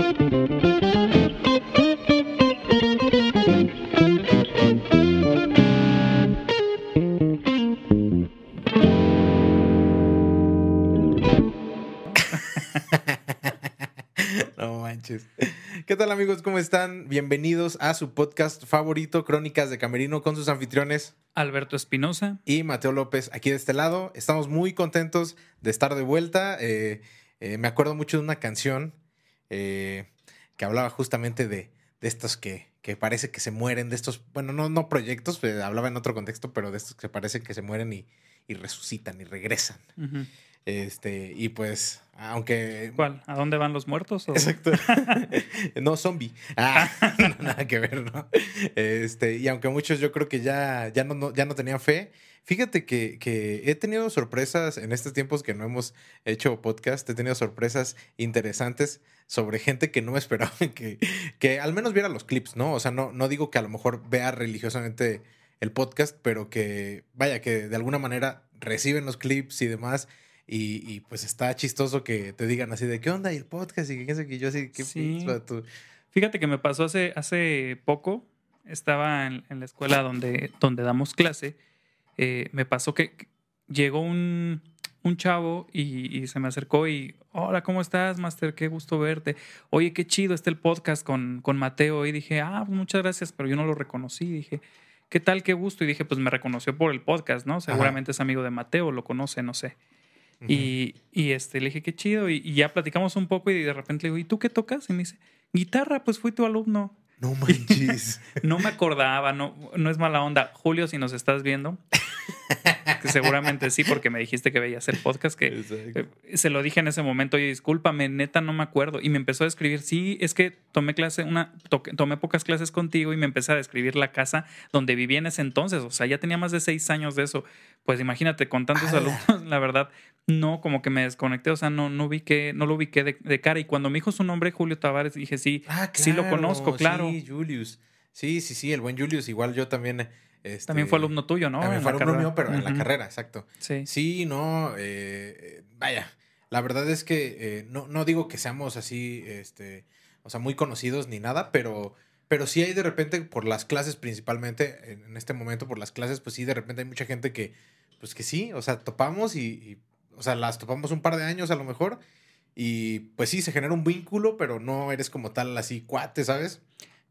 No manches. ¿Qué tal amigos? ¿Cómo están? Bienvenidos a su podcast favorito, Crónicas de Camerino, con sus anfitriones Alberto Espinosa. y Mateo López aquí de este lado. Estamos muy contentos de estar de vuelta. Eh, eh, me acuerdo mucho de una canción eh, que hablaba justamente de, de estos que, que parece que se mueren, de estos, bueno, no, no proyectos, pues, hablaba en otro contexto, pero de estos que parece que se mueren y, y resucitan y regresan. Ujú. Este, y pues, aunque ¿Cuál? ¿A dónde van los muertos? o- Exacto. no, zombie. Ah, no, nada que ver, ¿no? Este, y aunque muchos yo creo que ya, ya, no, no- ya no tenían fe, fíjate que, que he tenido sorpresas en estos tiempos que no hemos hecho podcast, he tenido sorpresas interesantes sobre gente que no me esperaba que, que al menos viera los clips, ¿no? O sea, no, no digo que a lo mejor vea religiosamente el podcast, pero que vaya, que de alguna manera reciben los clips y demás. Y, y, pues está chistoso que te digan así de qué onda y el podcast y qué sé que yo así, qué Sí. tú. Fíjate que me pasó hace, hace poco. Estaba en, en la escuela donde, donde damos clase. eh, me pasó que llegó un, un chavo y, y se me acercó y, hola, ¿cómo estás, Master? Qué gusto verte. Oye, qué chido está el podcast con, con Mateo. Y dije, ah, pues muchas gracias, pero yo no lo reconocí. Dije, ¿qué tal? Qué gusto. Y dije, pues me reconoció por el podcast, ¿no? Seguramente es amigo de Mateo, lo conoce, no sé. Y, y, este, le dije, qué chido. Y, y ya platicamos un poco y de repente le digo, ¿y tú qué tocas? Y me dice, guitarra, pues fui tu alumno. No manches. No me acordaba, no, no es mala onda. Julio, si nos estás viendo, que seguramente sí, porque me dijiste que veías el podcast, que Exacto. eh, se lo dije en ese momento, oye, discúlpame, neta, no me acuerdo. Y me empezó a describir, sí, es que tomé clase, una, tomé pocas clases contigo y me empecé a describir la casa donde vivía en ese entonces. O sea, ya tenía más de seis años de eso. Pues imagínate, con tantos alumnos, la verdad, no, como que me desconecté, o sea, no, no ubiqué, no lo ubiqué de, de cara. Y cuando me dijo su nombre, Julio Tavares, dije, sí, Ah, sí lo conozco, claro. Sí, Julius. Sí, sí, sí, el buen Julius. Igual yo también. Este, también fue alumno tuyo, ¿no? También fue alumno carrera. mío, pero en la carrera, exacto. Sí. Sí, no, eh, eh, vaya, la verdad es que eh, no, no digo que seamos así, este, o sea, muy conocidos ni nada, pero, pero sí hay de repente por las clases principalmente, en, en este momento por las clases, pues sí, de repente hay mucha gente que, pues que sí, o sea, topamos y, y, o sea, las topamos un par de años a lo mejor y pues sí, se genera un vínculo, pero no eres como tal así cuate, ¿sabes?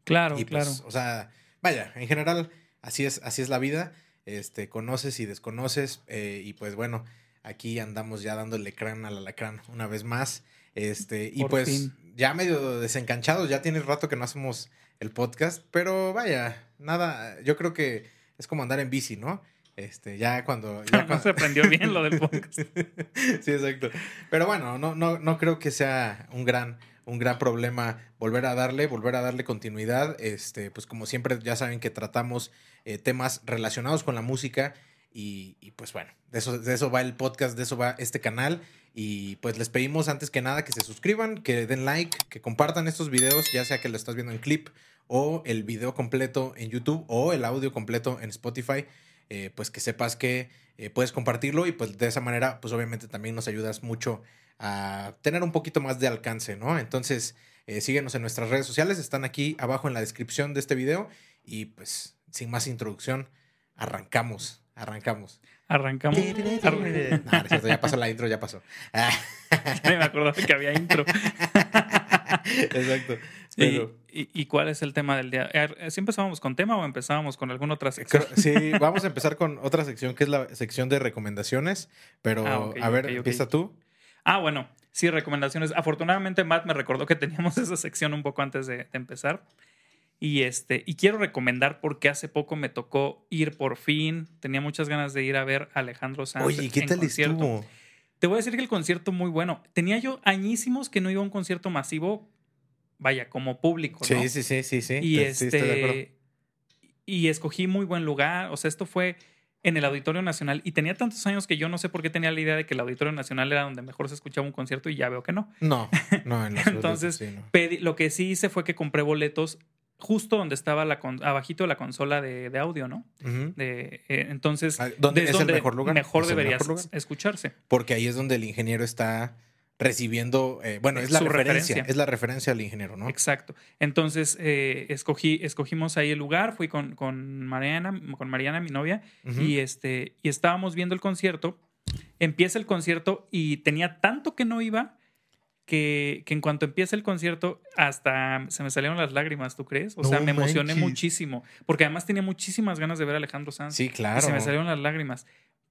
Claro, y pues, claro. o sea, vaya, en general, así es, así es la vida. Este, conoces y desconoces. eh, y pues bueno, aquí andamos ya dándole crán al alacrán una vez más. Este, y Por pues fin. ya medio desencanchados, ya tiene rato que no hacemos el podcast, pero vaya, nada, yo creo que es como andar en bici, ¿no? Este, ya cuando. Ya no cuando- se aprendió bien lo del podcast. sí, exacto. Pero bueno, no, no, no creo que sea un gran, un gran problema volver a darle, volver a darle continuidad. Este, pues como siempre, ya saben que tratamos eh, temas relacionados con la música. Y, pues bueno, de eso, de eso va el podcast, de eso va este canal. Y pues les pedimos antes que nada que se suscriban, que den like, que compartan estos videos, ya sea que lo estás viendo en clip o el video completo en YouTube o el audio completo en Spotify. eh, pues que sepas que eh, puedes compartirlo y pues de esa manera pues obviamente también nos ayudas mucho a tener un poquito más de alcance, ¿no? Entonces eh, síguenos en nuestras redes sociales, están aquí abajo en la descripción de este video y pues sin más introducción, arrancamos, arrancamos. Arrancamos. No, no es cierto, ya pasó la intro, ya pasó. me acordaba que había intro. Exacto. ¿Y, Pero y, y cuál es el tema del día? ¿Sí empezábamos con tema o empezábamos con alguna otra sección? creo- sí, vamos a empezar con otra sección que es la sección de recomendaciones, pero Ah, a ver, empieza tú. Ah, bueno, sí, recomendaciones. Afortunadamente, Matt me recordó que teníamos esa sección un poco antes de, de empezar. Y, este, y quiero recomendar porque hace poco me tocó ir por fin. Tenía muchas ganas de ir a ver a Alejandro Sanz. Oye, ¿qué en tal concierto. estuvo? Te voy a decir que el concierto muy bueno. Tenía yo añísimos que no iba a un concierto masivo, vaya, como público, ¿no? Sí, sí, sí, sí, sí. Y Te- sí, estoy de acuerdo. este y escogí muy buen lugar, o sea, esto fue en el Auditorio Nacional y tenía tantos años que yo no sé por qué tenía la idea de que el Auditorio Nacional era donde mejor se escuchaba un concierto y ya veo que no. No, no, en Entonces, sí, no. Pedí- lo que sí hice fue que compré boletos justo donde estaba la con- abajito de la consola de, de audio, ¿no? De, eh, entonces, Ah, ¿dónde es es el donde mejor lugar? Mejor Es el debería mejor lugar. escucharse. Porque ahí es donde el ingeniero está recibiendo, eh, bueno, es la referencia, referencia. es la referencia al ingeniero, ¿no? Exacto. Entonces, eh, escogí, escogimos ahí el lugar, fui con, con Mariana, con Mariana, mi novia, y este, y estábamos viendo el concierto. Empieza el concierto y tenía tanto que no iba que, que en cuanto empieza el concierto, hasta se me salieron las lágrimas, ¿tú crees? O sea, me emocioné manches. muchísimo. Porque además tenía muchísimas ganas de ver a Alejandro Sanz. Sí, Y claro. se me salieron las lágrimas.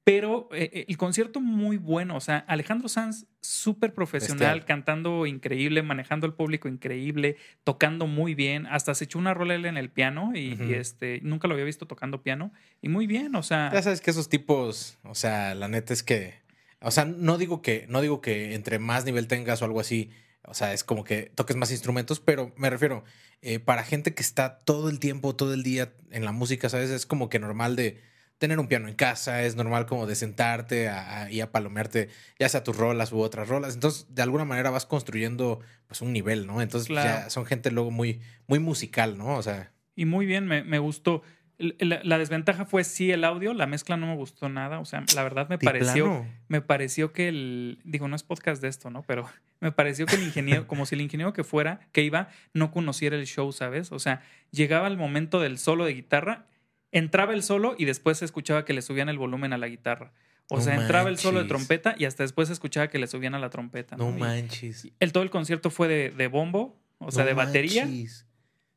Pero eh, eh, el concierto muy bueno, o sea, Alejandro Sanz súper profesional, Bestial. cantando increíble, manejando al público increíble, tocando muy bien, hasta se echó una rola él en el piano y, este nunca lo había visto tocando piano y muy bien, o sea, Ya sabes que esos tipos, o sea, la neta es que, o sea, no digo que, no digo que entre más nivel tengas o algo así, o sea, es como que toques más instrumentos, pero me refiero, eh, para gente que está todo el tiempo, todo el día en la música, ¿sabes? Es como que normal de tener un piano en casa, es normal como de sentarte a- a- y a palomearte, ya sea tus rolas u otras rolas. Entonces, de alguna manera vas construyendo pues un nivel, ¿no? Entonces, pues, Claro. ya son gente luego muy, muy musical, ¿no? O sea, y muy bien, me, me gustó. La, la desventaja fue sí el audio, la mezcla no me gustó nada, o sea, la verdad me pareció plano. me pareció que el, digo, no es podcast de esto, ¿no? Pero me pareció que el ingeniero, como si el ingeniero que fuera, que iba, no conociera el show, ¿sabes? O sea, llegaba el momento del solo de guitarra, entraba el solo y después se escuchaba que le subían el volumen a la guitarra. O No sea, entraba el solo de trompeta y hasta después se escuchaba que le subían a la trompeta. No manches. el, todo el concierto fue de, de bombo, o sea, No de batería, manches.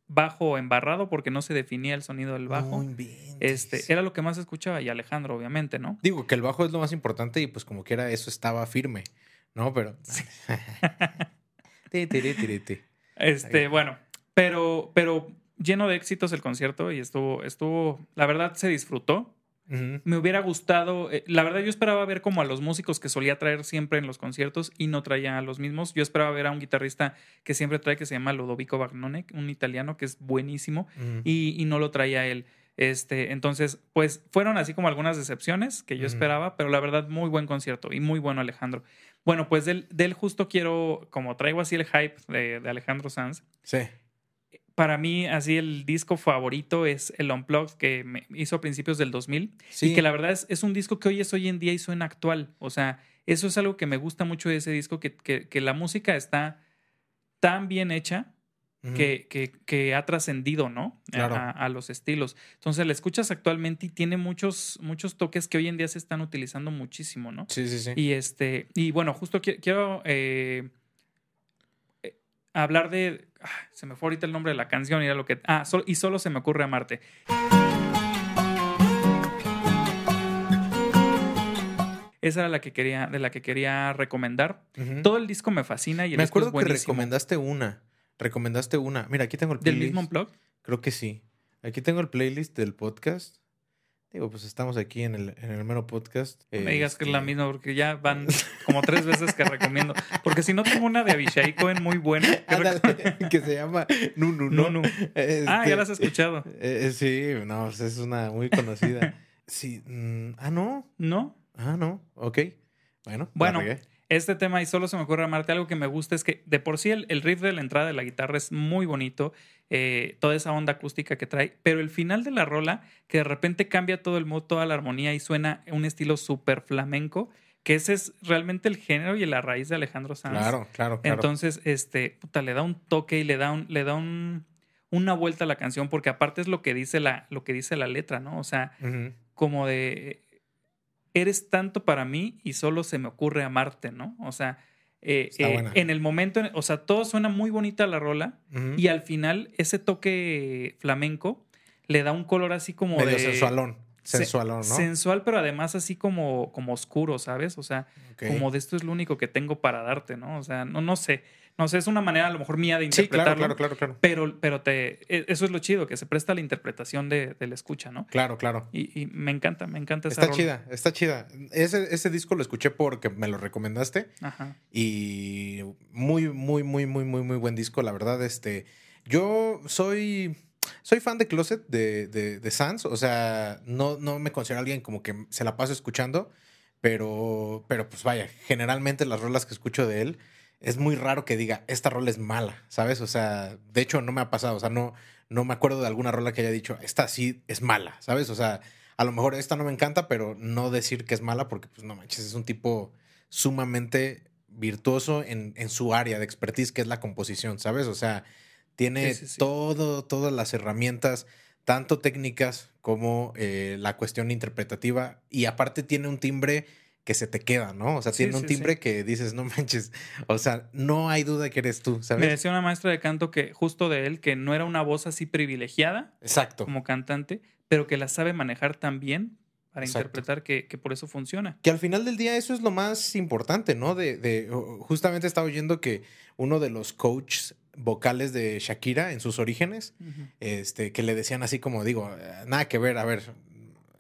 bajo embarrado porque no se definía el sonido del bajo. Este, era lo que más escuchaba y Alejandro, obviamente, ¿no? Digo que el bajo es lo más importante y pues como quiera eso estaba firme, ¿no? Pero... Ti, tiri, tiri, ti. Este, bueno, pero, pero lleno de éxitos el concierto y estuvo, estuvo, la verdad se disfrutó. Me hubiera gustado, eh, la verdad yo esperaba ver como a los músicos que solía traer siempre en los conciertos y no traía a los mismos. Yo esperaba ver a un guitarrista que siempre trae que se llama Ludovico Bagnone, un italiano que es buenísimo y, y no lo traía él. Este, entonces, pues fueron así como algunas decepciones que yo esperaba, pero la verdad muy buen concierto y muy bueno Alejandro. Bueno, pues del, del justo quiero, como traigo así el hype de, de Alejandro Sanz, Sí. Para mí así el disco favorito es el Unplugged que me hizo a principios del 2000 Sí. y que la verdad es, es un disco que hoy es hoy en día y suena actual. O sea, eso es algo que me gusta mucho de ese disco, que, que, que la música está tan bien hecha que, que, que ha trascendido, ¿no? A- Claro. A, a los estilos. Entonces, la escuchas actualmente y tiene muchos, muchos toques que hoy en día se están utilizando muchísimo, ¿no? Sí, sí, sí. Y este, y bueno, justo qui- quiero eh, hablar de. ah, se me fue ahorita el nombre de la canción y era lo que. Ah, sol- y solo se me ocurre amarte. Esa era la que quería, de la que quería recomendar. Todo el disco me fascina y el Me disco es acuerdo que buenísimo. recomendaste una. Recomendaste una. Mira, aquí tengo el ¿Del playlist. mismo blog? Creo que sí. Aquí tengo el playlist del podcast. Digo, pues estamos aquí en el, en el mero podcast. No me digas que es la Este, misma, porque ya van como tres veces que recomiendo. Porque si no tengo una de Abishai Cohen muy buena. que Ándale, rec- que se llama Nunu, No, ¿no? no. Ah, Este, ya la has escuchado. eh, eh, sí, no, pues es una muy conocida. Sí, mm, ah, no. ¿No? Ah, no. Ok. Bueno, Bueno. Este tema, y solo se me ocurre amarte, algo que me gusta es que de por sí el, el riff de la entrada de la guitarra es muy bonito, eh, toda esa onda acústica que trae, pero el final de la rola, que de repente cambia todo el mood, toda la armonía y suena un estilo súper flamenco, que ese es realmente el género y la raíz de Alejandro Sanz. Claro, claro, claro. Entonces, este, puta, le da un toque y le da un, le da un, una vuelta a la canción, porque aparte es lo que dice la, lo que dice la letra, ¿no? O sea, como de eres tanto para mí y solo se me ocurre amarte, ¿no? O sea, eh, eh, en el momento, o sea, todo suena muy bonita la rola y al final ese toque flamenco le da un color así como Medio de sensualón. Se- Sensualón, ¿no? sensual, pero además así como como oscuro, ¿sabes? O sea, como de esto es lo único que tengo para darte, ¿no? O sea, no no sé, no sé, es una manera a lo mejor mía de Sí, claro, interpretarlo. claro, claro, claro. Pero, pero te, e- eso es lo chido, que se presta a la interpretación de, de la escucha, ¿no? Claro, claro. Y, y me encanta, me encanta esa Está rola. chida, está chida. Ese, ese disco lo escuché porque me lo recomendaste Ajá. y muy, muy, muy, muy, muy, muy buen disco. La verdad, este, yo soy, soy fan de Closet de, de, de Sans. O sea, no, no me considero alguien como que se la paso escuchando, pero, pero pues vaya, generalmente las rolas que escucho de él es muy raro que diga, esta rola es mala, ¿sabes? O sea, de hecho no me ha pasado, o sea, no, no me acuerdo de alguna rola que haya dicho, esta sí es mala, ¿sabes? O sea, a lo mejor esta no me encanta, pero no decir que es mala porque, pues no manches, es un tipo sumamente virtuoso en, en su área de expertise, que es la composición, ¿sabes? O sea, tiene Sí, sí, sí. todo, todas las herramientas, tanto técnicas como eh, la cuestión interpretativa, y aparte tiene un timbre que se te queda, ¿no? O sea, tiene un timbre que dices, no manches, o sea, no hay duda que eres tú, Me ¿sabes? decía una maestra de canto que justo de él, que no era una voz así privilegiada Exacto. como cantante, pero que la sabe manejar tan bien para Exacto. interpretar que, que por eso funciona. Que al final del día eso es lo más importante, ¿no? De, de justamente estaba oyendo que uno de los coaches vocales de Shakira en sus orígenes, este, que le decían así como digo, eh, nada que ver, a ver,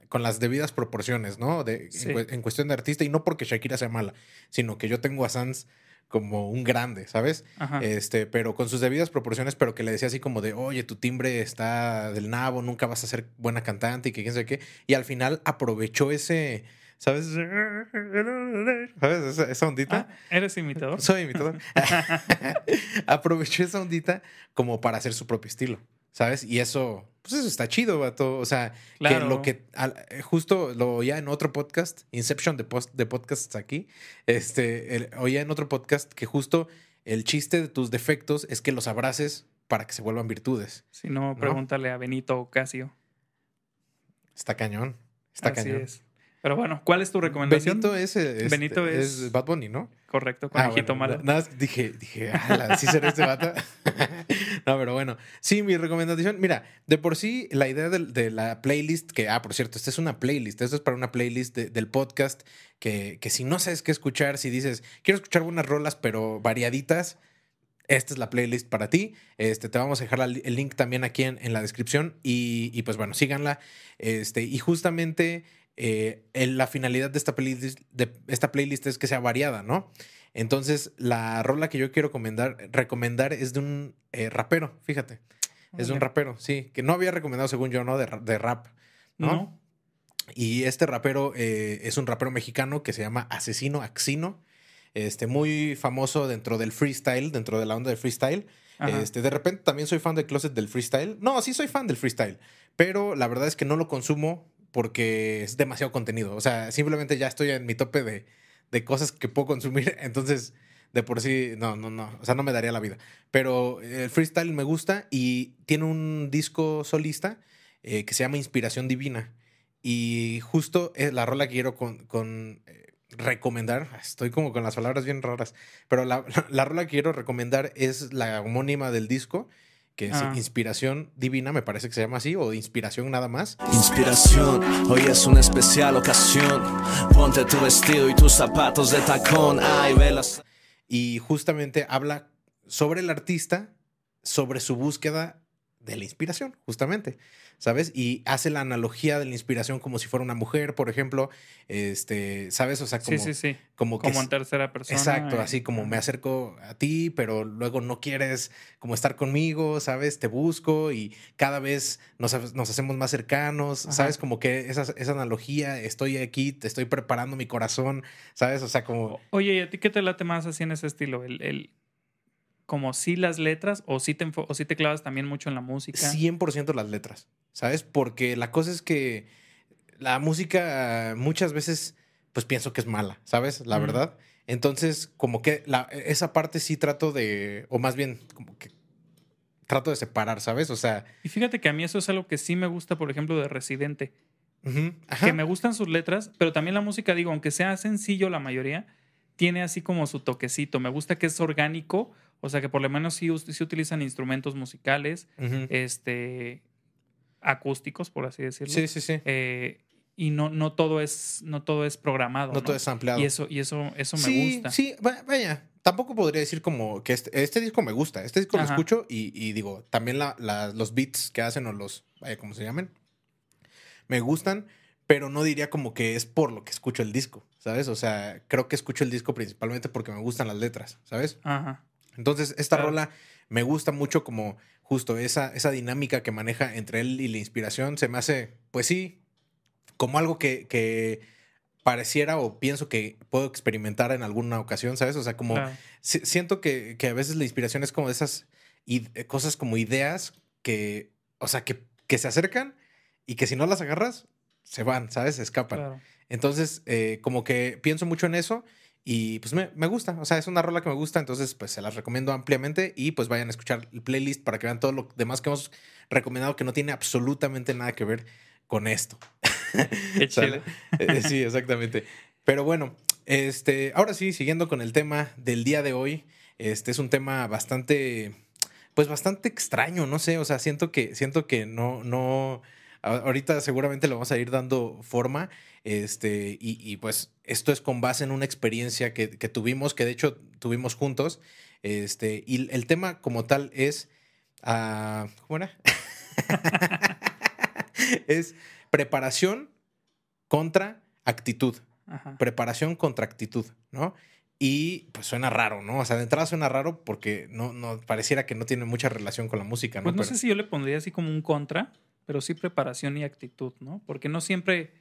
con las debidas proporciones, ¿no? De, Sí. en, cue- en cuestión de artista, y no porque Shakira sea mala, sino que yo tengo a Sans como un grande, ¿sabes? Ajá. Este, pero con sus debidas proporciones, pero que le decía así como de, oye, tu timbre está del nabo, nunca vas a ser buena cantante y que quién sabe qué. Y al final aprovechó ese, ¿sabes? ¿Sabes? Esa, esa ondita. Ah, ¿Eres imitador? Soy imitador. aprovechó esa ondita como para hacer su propio estilo, ¿sabes? Y eso, pues eso está chido, vato. O sea, que lo que al- eh, justo lo oía en otro podcast, Inception de, post, de podcasts aquí, este, el- oía en otro podcast que justo el chiste de tus defectos es que los abraces para que se vuelvan virtudes. Si no, pregúntale a Benito Ocasio. Está cañón. Está Así cañón. es. Pero bueno, ¿cuál es tu recomendación? Benito es, es- Benito es es- Bad Bunny, ¿no? Correcto, Ah, conejito bueno, malo. Nada más dije, dije, "Ala, ¿sí será este vato? no, pero bueno. Sí, mi recomendación, mira, de por sí, la idea de, la playlist, que, ah, por cierto, esta es una playlist, esto es para una playlist de- del podcast, que, que si no sabes qué escuchar, si dices, quiero escuchar buenas rolas, pero variaditas, esta es la playlist para ti. Este, te vamos a dejar el link también aquí en, en la descripción y, y, pues bueno, síganla. Este, y justamente eh, el- la finalidad de esta, playlist, de esta playlist es que sea variada, ¿no? Entonces, la rola que yo quiero recomendar, recomendar es de un eh, rapero, fíjate. Es de un rapero, sí, que no había recomendado según yo, ¿no? De, de rap, ¿no? No. Y este rapero eh, es un rapero mexicano que se llama Asesino Axino. Este, muy famoso dentro del freestyle, dentro de la onda del freestyle. Ajá. Este, de repente también soy fan del closet del freestyle. No, sí soy fan del freestyle, pero la verdad es que no lo consumo porque es demasiado contenido. O sea, simplemente ya estoy en mi tope de, de cosas que puedo consumir. Entonces, de por sí, no, no, no. O sea, no me daría la vida. Pero el freestyle me gusta y tiene un disco solista eh, que se llama Inspiración Divina. Y justo es la rola que quiero con, con, eh, recomendar. Estoy como con las palabras bien raras. Pero la, la, la rola que quiero recomendar es la homónima del disco, que es Ah. Inspiración Divina, me parece que se llama así, o Inspiración nada más. Inspiración, hoy es una especial ocasión. Ponte tu vestido y tus zapatos de tacón. Ay, velas. Y justamente habla sobre el artista, sobre su búsqueda de la inspiración, justamente, ¿sabes? Y hace la analogía de la inspiración como si fuera una mujer, por ejemplo, este, ¿sabes? O sea, como, sí, sí, sí. como que Como en tercera persona. Exacto, así como me acerco a ti, pero luego no quieres como estar conmigo, ¿sabes? Te busco y cada vez nos, nos hacemos más cercanos, Ajá. ¿sabes? Como que esa, esa analogía, estoy aquí, te estoy preparando mi corazón, ¿sabes? O sea, como... Oye, ¿y a ti qué te late más así en ese estilo? El, el- como sí las letras o sí te, o sí te clavas también mucho en la música. 100% las letras, ¿sabes? Porque la cosa es que la música muchas veces, pues pienso que es mala, ¿sabes? La verdad. Entonces, como que la, esa parte sí trato de, o más bien, como que trato de separar, ¿sabes? O sea, Y fíjate que a mí eso es algo que sí me gusta, por ejemplo, de Residente. ajá. Que me gustan sus letras, pero también la música, digo, aunque sea sencillo la mayoría, tiene así como su toquecito. Me gusta que es orgánico, o sea que por lo menos sí, sí utilizan instrumentos musicales, Ujú. este, acústicos, por así decirlo. Sí, sí, sí. Eh, y no, no todo es, no todo es programado. no, ¿no? todo es ampliado. Y eso, y eso, eso me sí, gusta. Sí, va- vaya. Tampoco podría decir como que este, este disco me gusta. Este disco lo Ajá. escucho y, y digo, también la- la- los beats que hacen o los, vaya, ¿cómo se llaman? Me gustan, pero no diría como que es por lo que escucho el disco, ¿sabes? O sea, creo que escucho el disco principalmente porque me gustan las letras, ¿sabes? Ajá. Entonces, esta Claro. rola me gusta mucho como justo esa, esa dinámica que maneja entre él y la inspiración. Se me hace, pues sí, como algo que, que pareciera o pienso que puedo experimentar en alguna ocasión, ¿sabes? O sea, como si- siento que, que a veces la inspiración es como de esas eh, cosas como ideas que, o sea, que, que se acercan y que si no las agarras, se van, ¿sabes? Se escapan. Claro. Entonces, eh, como que pienso mucho en eso Y pues me, me, gusta, o sea, es una rola que me gusta, entonces pues se las recomiendo ampliamente y pues vayan a escuchar el playlist para que vean todo lo demás que hemos recomendado que no tiene absolutamente nada que ver con esto. Qué chido. Eh, sí, exactamente. Pero bueno, este, ahora sí, siguiendo con el tema del día de hoy, este es un tema bastante, pues bastante extraño, no sé, o sea, siento que, siento que no, no, ahorita seguramente le vamos a ir dando forma, este, y, y pues esto es con base en una experiencia que, que, tuvimos, que de hecho tuvimos juntos, este, y el tema como tal es, uh, ¿cómo era? es preparación contra actitud. Ajá. Preparación contra actitud, ¿no? Y pues suena raro, ¿no? O sea, de entrada suena raro porque no, no pareciera que no tiene mucha relación con la música, ¿no? Pues no Pero- sé si yo le pondría así como un contra, pero sí preparación y actitud, ¿no? Porque no siempre.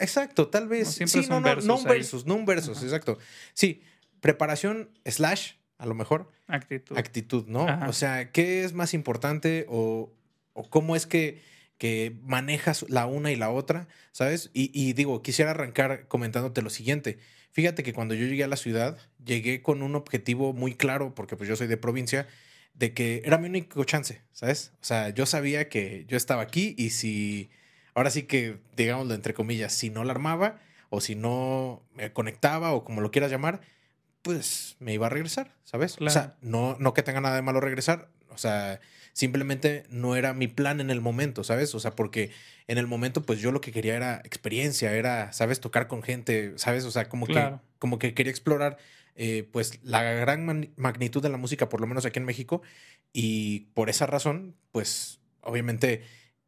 Exacto, tal vez. No, siempre sí, son no, no, versus no un ahí. versus, no un versus, Ajá. exacto. Sí, preparación slash, a lo mejor, Actitud. actitud, ¿no? Ajá. O sea, ¿qué es más importante o, o cómo es que, que manejas la una y la otra, ¿sabes? Y, y digo, quisiera arrancar comentándote lo siguiente. Fíjate que cuando yo llegué a la ciudad, llegué con un objetivo muy claro, porque pues yo soy de provincia, de que era mi único chance, ¿sabes? O sea, yo sabía que yo estaba aquí y si, ahora sí que, digámoslo entre comillas, si no la armaba o si no me conectaba o como lo quieras llamar, pues me iba a regresar, ¿sabes? Claro. O sea, no, no que tenga nada de malo regresar, o sea, simplemente no era mi plan en el momento, ¿sabes? O sea, porque en el momento, pues yo lo que quería era experiencia, era, ¿sabes? Tocar con gente, ¿sabes? O sea, como, Claro. que, como que quería explorar, eh, pues, la gran magnitud de la música, por lo menos aquí en México, y por esa razón, pues, obviamente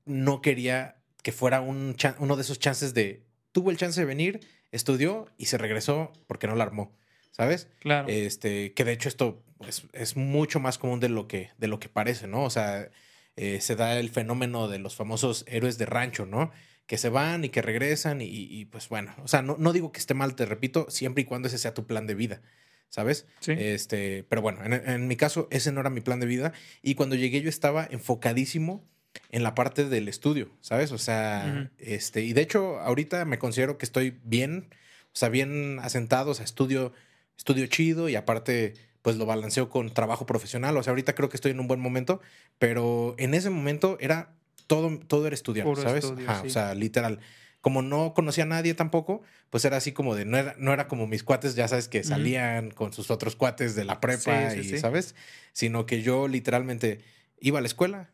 no quería que fuera un uno de esos chances de, tuvo el chance de venir, estudió y se regresó porque no la armó, ¿sabes? Claro. Este, que de hecho esto pues, es mucho más común de lo que, de lo que parece, ¿no? O sea, eh, se da el fenómeno de los famosos héroes de rancho, ¿no? Que se van y que regresan y, y, pues bueno, o sea, no, no digo que esté mal, te repito, siempre y cuando ese sea tu plan de vida, ¿sabes? sí. Este, pero bueno, en, en mi caso ese no era mi plan de vida y cuando llegué yo estaba enfocadísimo en la parte del estudio, ¿sabes? O sea, este, y de hecho ahorita me considero que estoy bien, o sea, bien asentado, o sea, estudio, estudio chido y aparte pues lo balanceo con trabajo profesional, o sea, ahorita creo que estoy en un buen momento, pero en ese momento era todo, todo era estudiar, Puro ¿sabes? estudio, Ajá, sí. O sea, literal. Como no conocía a nadie tampoco, pues era así como de, no era, no era como mis cuates, ya sabes, que salían con sus otros cuates de la prepa Sí, sí, y. ¿sabes? Sino que yo literalmente iba a la escuela,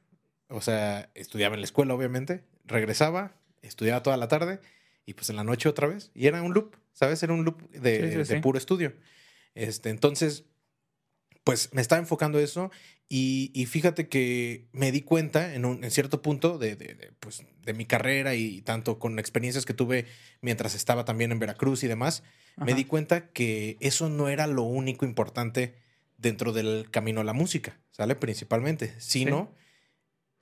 o sea, estudiaba en la escuela, obviamente, regresaba, estudiaba toda la tarde y pues en la noche otra vez. Y era un loop, ¿sabes? Era un loop de, Sí, sí, de sí. puro estudio. Este, entonces, pues me estaba enfocando eso y, y fíjate que me di cuenta en, un, en cierto punto de, de- de, pues, de mi carrera y tanto con experiencias que tuve mientras estaba también en Veracruz y demás, me di cuenta que eso no era lo único importante dentro del camino a la música, ¿sale? Principalmente, sino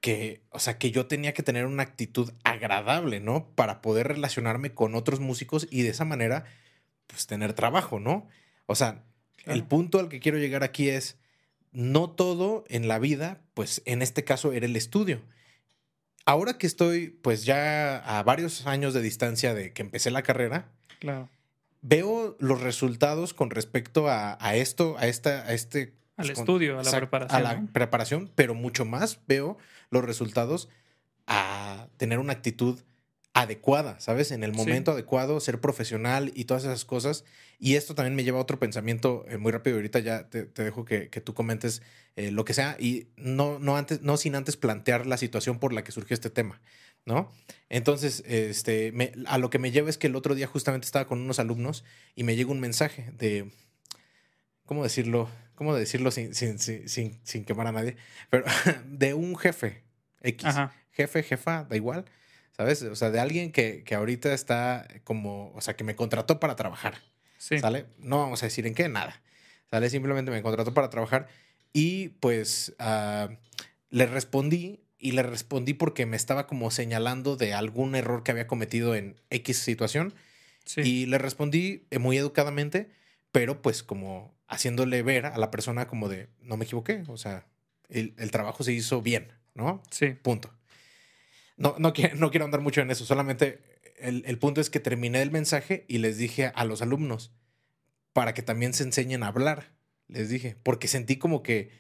que, o sea, que yo tenía que tener una actitud agradable, ¿no? Para poder relacionarme con otros músicos y de esa manera, pues tener trabajo, ¿no? O sea, el punto al que quiero llegar aquí es, no todo en la vida, pues en este caso era el estudio. Ahora que estoy, pues ya a varios años de distancia de que empecé la carrera, Claro. veo los resultados con respecto a, a esto, a esta, a este Al pues, con- estudio, a la preparación. A la ¿no? preparación, pero mucho más veo los resultados a tener una actitud adecuada, ¿sabes? En el Sí. momento adecuado, ser profesional y todas esas cosas. Y esto también me lleva a otro pensamiento eh, muy rápido. Ahorita ya te, te dejo que, que tú comentes eh, lo que sea y no, no, antes, no sin antes plantear la situación por la que surgió este tema, ¿no? Entonces, este, me- a lo que me lleva es que el otro día justamente estaba con unos alumnos y me llega un mensaje de, ¿cómo decirlo? ¿Cómo decirlo sin, sin, sin, sin, sin quemar a nadie? Pero de un jefe X. Ajá. Jefe, jefa, da igual. ¿Sabes? O sea, de alguien que, que ahorita está como, o sea, que me contrató para trabajar. Sí. ¿Sale? No vamos a decir en qué, nada. ¿Sale? Simplemente me contrató para trabajar y pues ah, le respondí y le respondí porque me estaba como señalando de algún error que había cometido en X situación Sí. y le respondí eh, muy educadamente, pero pues como haciéndole ver a la persona como de, no me equivoqué, o sea, el, el trabajo se hizo bien, ¿no? Sí. Punto. No, no, quiero, no quiero andar mucho en eso, solamente el, el punto es que terminé el mensaje y les dije a los alumnos, para que también se enseñen a hablar, les dije, porque sentí como que,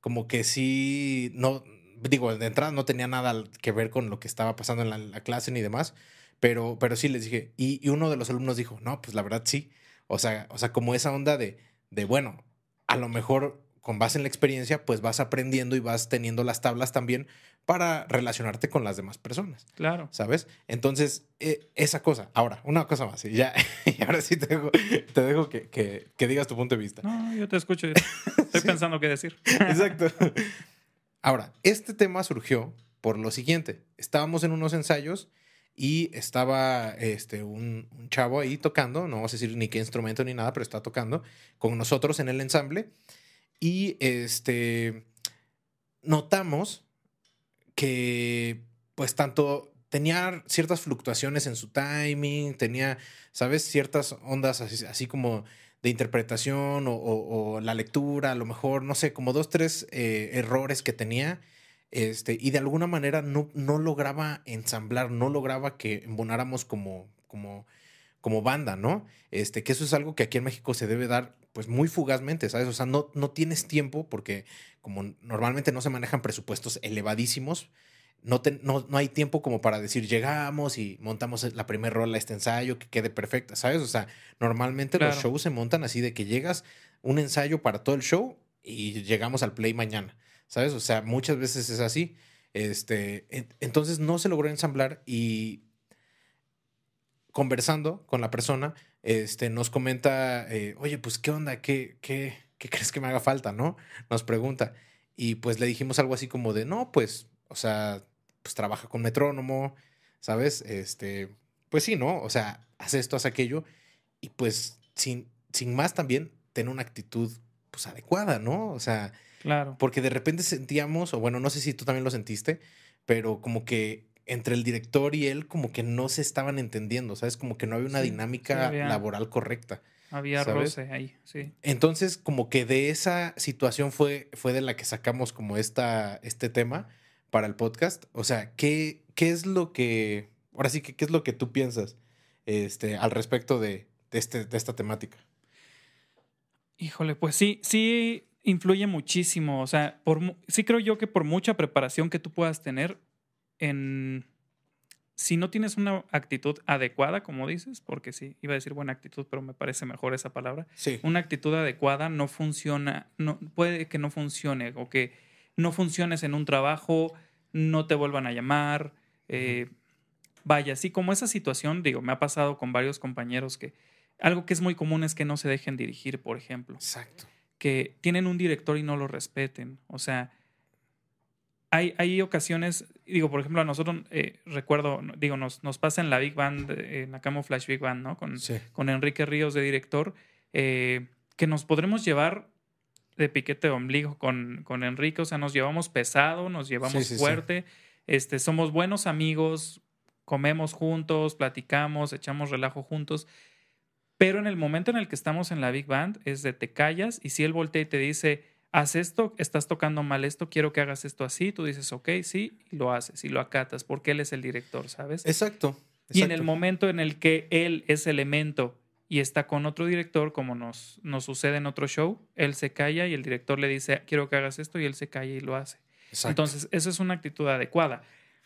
como que sí, no, digo, de entrada no tenía nada que ver con lo que estaba pasando en la, la clase ni demás, pero, pero sí les dije, y, y, uno de los alumnos dijo, no, pues la verdad sí, o sea, o sea, como esa onda de, de, bueno, a lo mejor con base en la experiencia, pues vas aprendiendo y vas teniendo las tablas también para relacionarte con las demás personas. Claro. ¿Sabes? Entonces, eh, esa cosa. Ahora, una cosa más. Y ya, y ahora sí te dejo, te dejo que, que, que, digas tu punto de vista. No, yo te escucho. Estoy sí. pensando qué decir. Exacto. Ahora, este tema surgió por lo siguiente. Estábamos en unos ensayos y estaba este, un, un, chavo ahí tocando, no vamos a decir ni qué instrumento ni nada, pero está tocando con nosotros en el ensamble. Y este, notamos que pues tanto tenía ciertas fluctuaciones en su timing, tenía, ¿sabes? Ciertas ondas así, como de interpretación o, la lectura, a lo mejor, no sé, como dos, tres eh, errores que tenía. Este, y de alguna manera no, no lograba ensamblar, no lograba que embonáramos como, como, como banda, ¿no? Este, que eso es algo que aquí en México se debe dar pues muy fugazmente, ¿sabes? O sea, no, no tienes tiempo porque como normalmente no se manejan presupuestos elevadísimos, no, te, no, no, hay tiempo como para decir llegamos y montamos la primera rola este ensayo que quede perfecta, ¿sabes? O sea, normalmente claro. los shows se montan así de que llegas un ensayo para todo el show y llegamos al play mañana, ¿sabes? O sea, muchas veces es así. Este, entonces no se logró ensamblar y conversando con la persona, este, nos comenta, eh, oye, pues, ¿qué onda? ¿Qué, qué, ¿qué crees que me haga falta, no? Nos pregunta. Y pues le dijimos algo así como de, no, pues, o sea, pues trabaja con metrónomo, ¿sabes? Este, pues sí, ¿no? O sea, hace esto, hace aquello. Y pues, sin, sin más también, tener una actitud, pues, adecuada, ¿no? O sea, claro. Porque de repente sentíamos, o bueno, no sé si tú también lo sentiste, pero como que entre el director y él como que no se estaban entendiendo, ¿sabes? Como que no había una sí, dinámica sí laboral correcta. Había ¿sabes? roce ahí, sí. Entonces, como que de esa situación fue, fue de la que sacamos como esta, este tema para el podcast. O sea, ¿qué, qué es lo que, ahora sí, que, ¿qué es lo que tú piensas este, al respecto de, de, este, de esta temática? Híjole, pues sí, sí influye muchísimo. O sea, por, sí creo yo que por mucha preparación que tú puedas tener en si no tienes una actitud adecuada, como dices, porque sí, iba a decir buena actitud, pero me parece mejor esa palabra. Sí. Una actitud adecuada no funciona, no, puede que no funcione o que no funciones en un trabajo, no te vuelvan a llamar. Eh, vaya, así como esa situación, digo, me ha pasado con varios compañeros que algo que es muy común es que no se dejen dirigir, por ejemplo. Exacto. Que tienen un director y no lo respeten. O sea, hay, hay ocasiones, digo, por ejemplo, a nosotros, eh, recuerdo, digo, nos, nos pasa en la Big Band, en la Camouflage Big Band, ¿no? Con, sí. con Enrique Ríos de director, eh, que nos podremos llevar de piquete de ombligo con, con Enrique, o sea, nos llevamos pesado, nos llevamos Sí, sí, fuerte, este, somos buenos amigos, comemos juntos, platicamos, echamos relajo juntos, pero en el momento en el que estamos en la Big Band es de te callas y si él voltea y te dice, haz esto, estás tocando mal esto, quiero que hagas esto así, tú dices, ok, sí, y lo haces y lo acatas, porque él es el director, ¿sabes? Exacto. exacto. Y en el momento en el que él es elemento y está con otro director, como nos, nos sucede en otro show, él se calla y el director le dice, quiero que hagas esto, y él se calla y lo hace. Exacto. Entonces, eso es una actitud adecuada.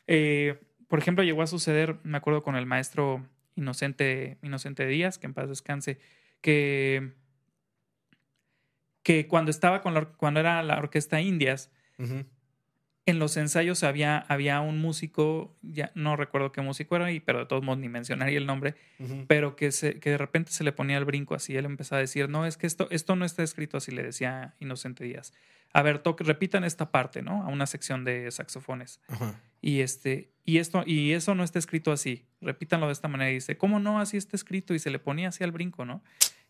Eh, por ejemplo, llegó a suceder, me acuerdo con el maestro Inocente, Inocente Díaz, que en paz descanse, que que cuando estaba con la, cuando era la orquesta Indias, uh -huh. en los ensayos había, había un músico, ya no recuerdo qué músico era, y, pero de todos modos ni mencionaría el nombre, uh -huh. pero que, se, que de repente se le ponía el brinco así. Él empezaba a decir, no, es que esto, esto no está escrito así, le decía Inocente Díaz. A ver, toque, repitan esta parte, ¿no? A una sección de saxofones. Uh -huh. Y este, y esto, y eso no está escrito así. Repítanlo de esta manera. Y dice, ¿cómo no? Así está escrito. Y se le ponía así al brinco, ¿no?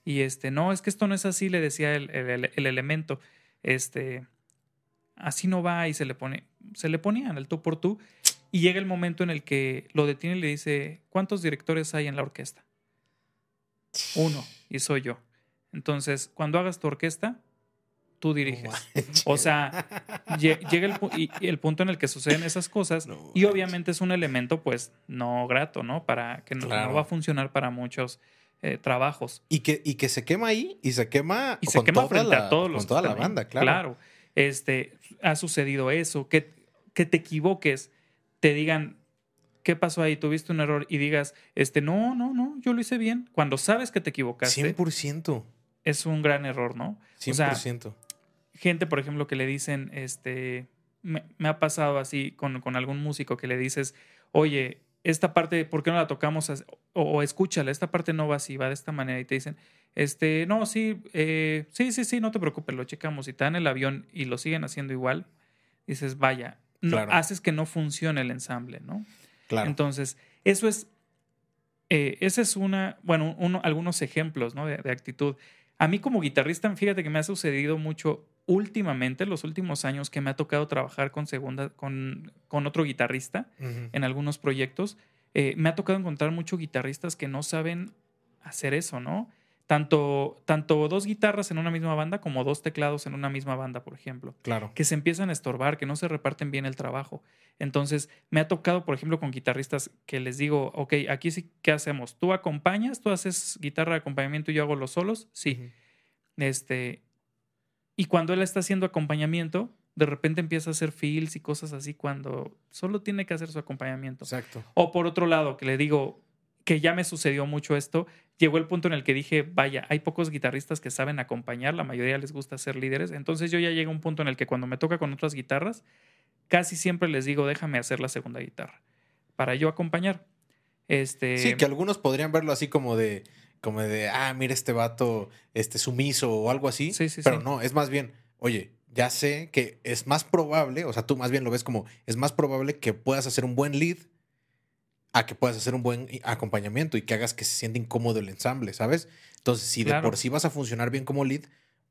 Y este, no, es que esto no es así, le decía el, el, el, elemento. Este, así no va y se le pone, se le ponían el tú por tú. Y llega el momento en el que lo detiene y le dice, ¿cuántos directores hay en la orquesta? Uno, y soy yo. Entonces, cuando hagas tu orquesta, tú diriges. No o sea, llega el, y, el, punto en el que suceden esas cosas no y obviamente es un elemento pues no grato, ¿no? Para que no, claro. no va a funcionar para muchos eh, trabajos. Y que, y que se quema ahí y se quema, y se con quema toda frente la, a todos con los que toda la banda, claro. Claro. Este, ha sucedido eso, que, que te equivoques, te digan, ¿qué pasó ahí? ¿Tuviste un error? Y digas, este, no, no, no, yo lo hice bien. Cuando sabes que te equivocaste, 100%. es un gran error, ¿no? 100%. gente, por ejemplo, que le dicen, este, me, me ha pasado así con, con algún músico que le dices, oye, esta parte, ¿por qué no la tocamos? O, o escúchala, esta parte no va así, va de esta manera. Y te dicen, este, no, sí, eh, sí, sí, sí, no te preocupes, lo checamos. Y te dan el avión y lo siguen haciendo igual, dices, vaya, no, haces que no funcione el ensamble, ¿no? claro. Entonces, eso es, eh, esa es una, bueno, uno, algunos ejemplos ¿no? de, de actitud. A mí como guitarrista, fíjate que me ha sucedido mucho últimamente, los últimos años, que me ha tocado trabajar con, segunda, con, con otro guitarrista en algunos proyectos. Eh, me ha tocado encontrar muchos guitarristas que no saben hacer eso, ¿no? Tanto, tanto dos guitarras en una misma banda como dos teclados en una misma banda, por ejemplo Claro. que se empiezan a estorbar, que no se reparten bien el trabajo. Entonces, me ha tocado, por ejemplo, con guitarristas que les digo, ok, aquí sí, ¿qué hacemos? ¿Tú acompañas? ¿Tú haces guitarra de acompañamiento y yo hago los solos? Sí. Este, y cuando él está haciendo acompañamiento, de repente empieza a hacer feels y cosas así cuando solo tiene que hacer su acompañamiento. Exacto. O por otro lado, que le digo que ya me sucedió mucho esto, llegó el punto en el que dije, vaya, hay pocos guitarristas que saben acompañar, la mayoría les gusta ser líderes, entonces yo ya llegué a un punto en el que cuando me toca con otras guitarras, casi siempre les digo, déjame hacer la segunda guitarra, para yo acompañar. Este, Sí, que algunos podrían verlo así como de, como de, ah, mira este vato, este sumiso o algo así. Sí, sí, pero sí. no, es más bien, oye, ya sé que es más probable, o sea, tú más bien lo ves como, es más probable que puedas hacer un buen lead a que puedas hacer un buen acompañamiento y que hagas que se sienta incómodo el ensamble, ¿sabes? Entonces, si de por sí vas a funcionar bien como lead,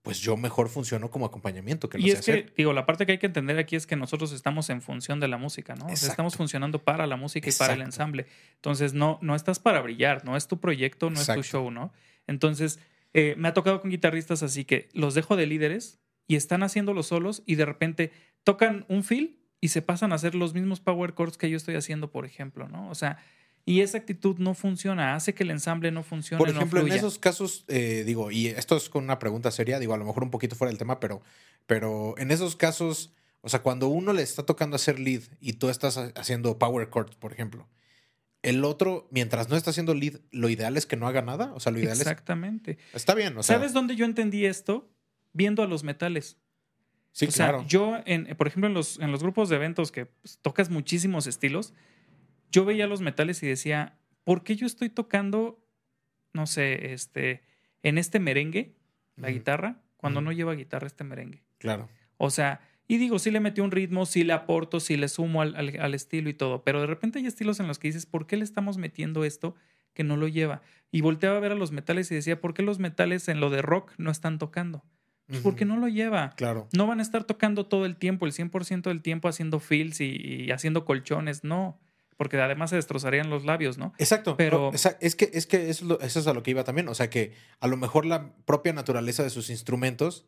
pues yo mejor funciono como acompañamiento que lo y sé es que, digo, la parte que hay que entender aquí es que nosotros estamos en función de la música, ¿no? O sea, estamos funcionando para la música y para el ensamble. Entonces, no, no estás para brillar, no es tu proyecto, no es tu show, ¿no? Entonces, eh, me ha tocado con guitarristas así que los dejo de líderes y están haciendo los solos y de repente tocan un fill y se pasan a hacer los mismos power chords que yo estoy haciendo, por ejemplo, ¿no? O sea, y esa actitud no funciona, hace que el ensamble no funcione. Por no ejemplo, en esos casos, eh, digo, y esto es con una pregunta seria, digo, a lo mejor un poquito fuera del tema, pero, pero en esos casos, o sea, cuando uno le está tocando hacer lead y tú estás ha- haciendo power chords, por ejemplo, el otro, mientras no está haciendo lead, lo ideal es que no haga nada. O sea, lo ideal Exactamente. es. Está bien, o sea. ¿Sabes dónde yo entendí esto? Viendo a los metales. Sí, o sea, claro. yo, en, por ejemplo, en los, en los grupos de eventos que pues, tocas muchísimos estilos, yo veía los metales y decía, ¿por qué yo estoy tocando, no sé, este, en este merengue, la guitarra, cuando no lleva guitarra este merengue? Claro. O sea, y digo, sí le metí un ritmo, sí le aporto, sí le sumo al, al- al estilo y todo, pero de repente hay estilos en los que dices, ¿por qué le estamos metiendo esto que no lo lleva? Y volteaba a ver a los metales y decía, ¿por qué los metales en lo de rock no están tocando? Pues porque no lo lleva. Claro. No van a estar tocando todo el tiempo, el 100% del tiempo haciendo fills y, y haciendo colchones, no. Porque además se destrozarían los labios, ¿no? Exacto, Pero- es que, es que eso, eso es a lo que iba también. O sea que a lo mejor la propia naturaleza de sus instrumentos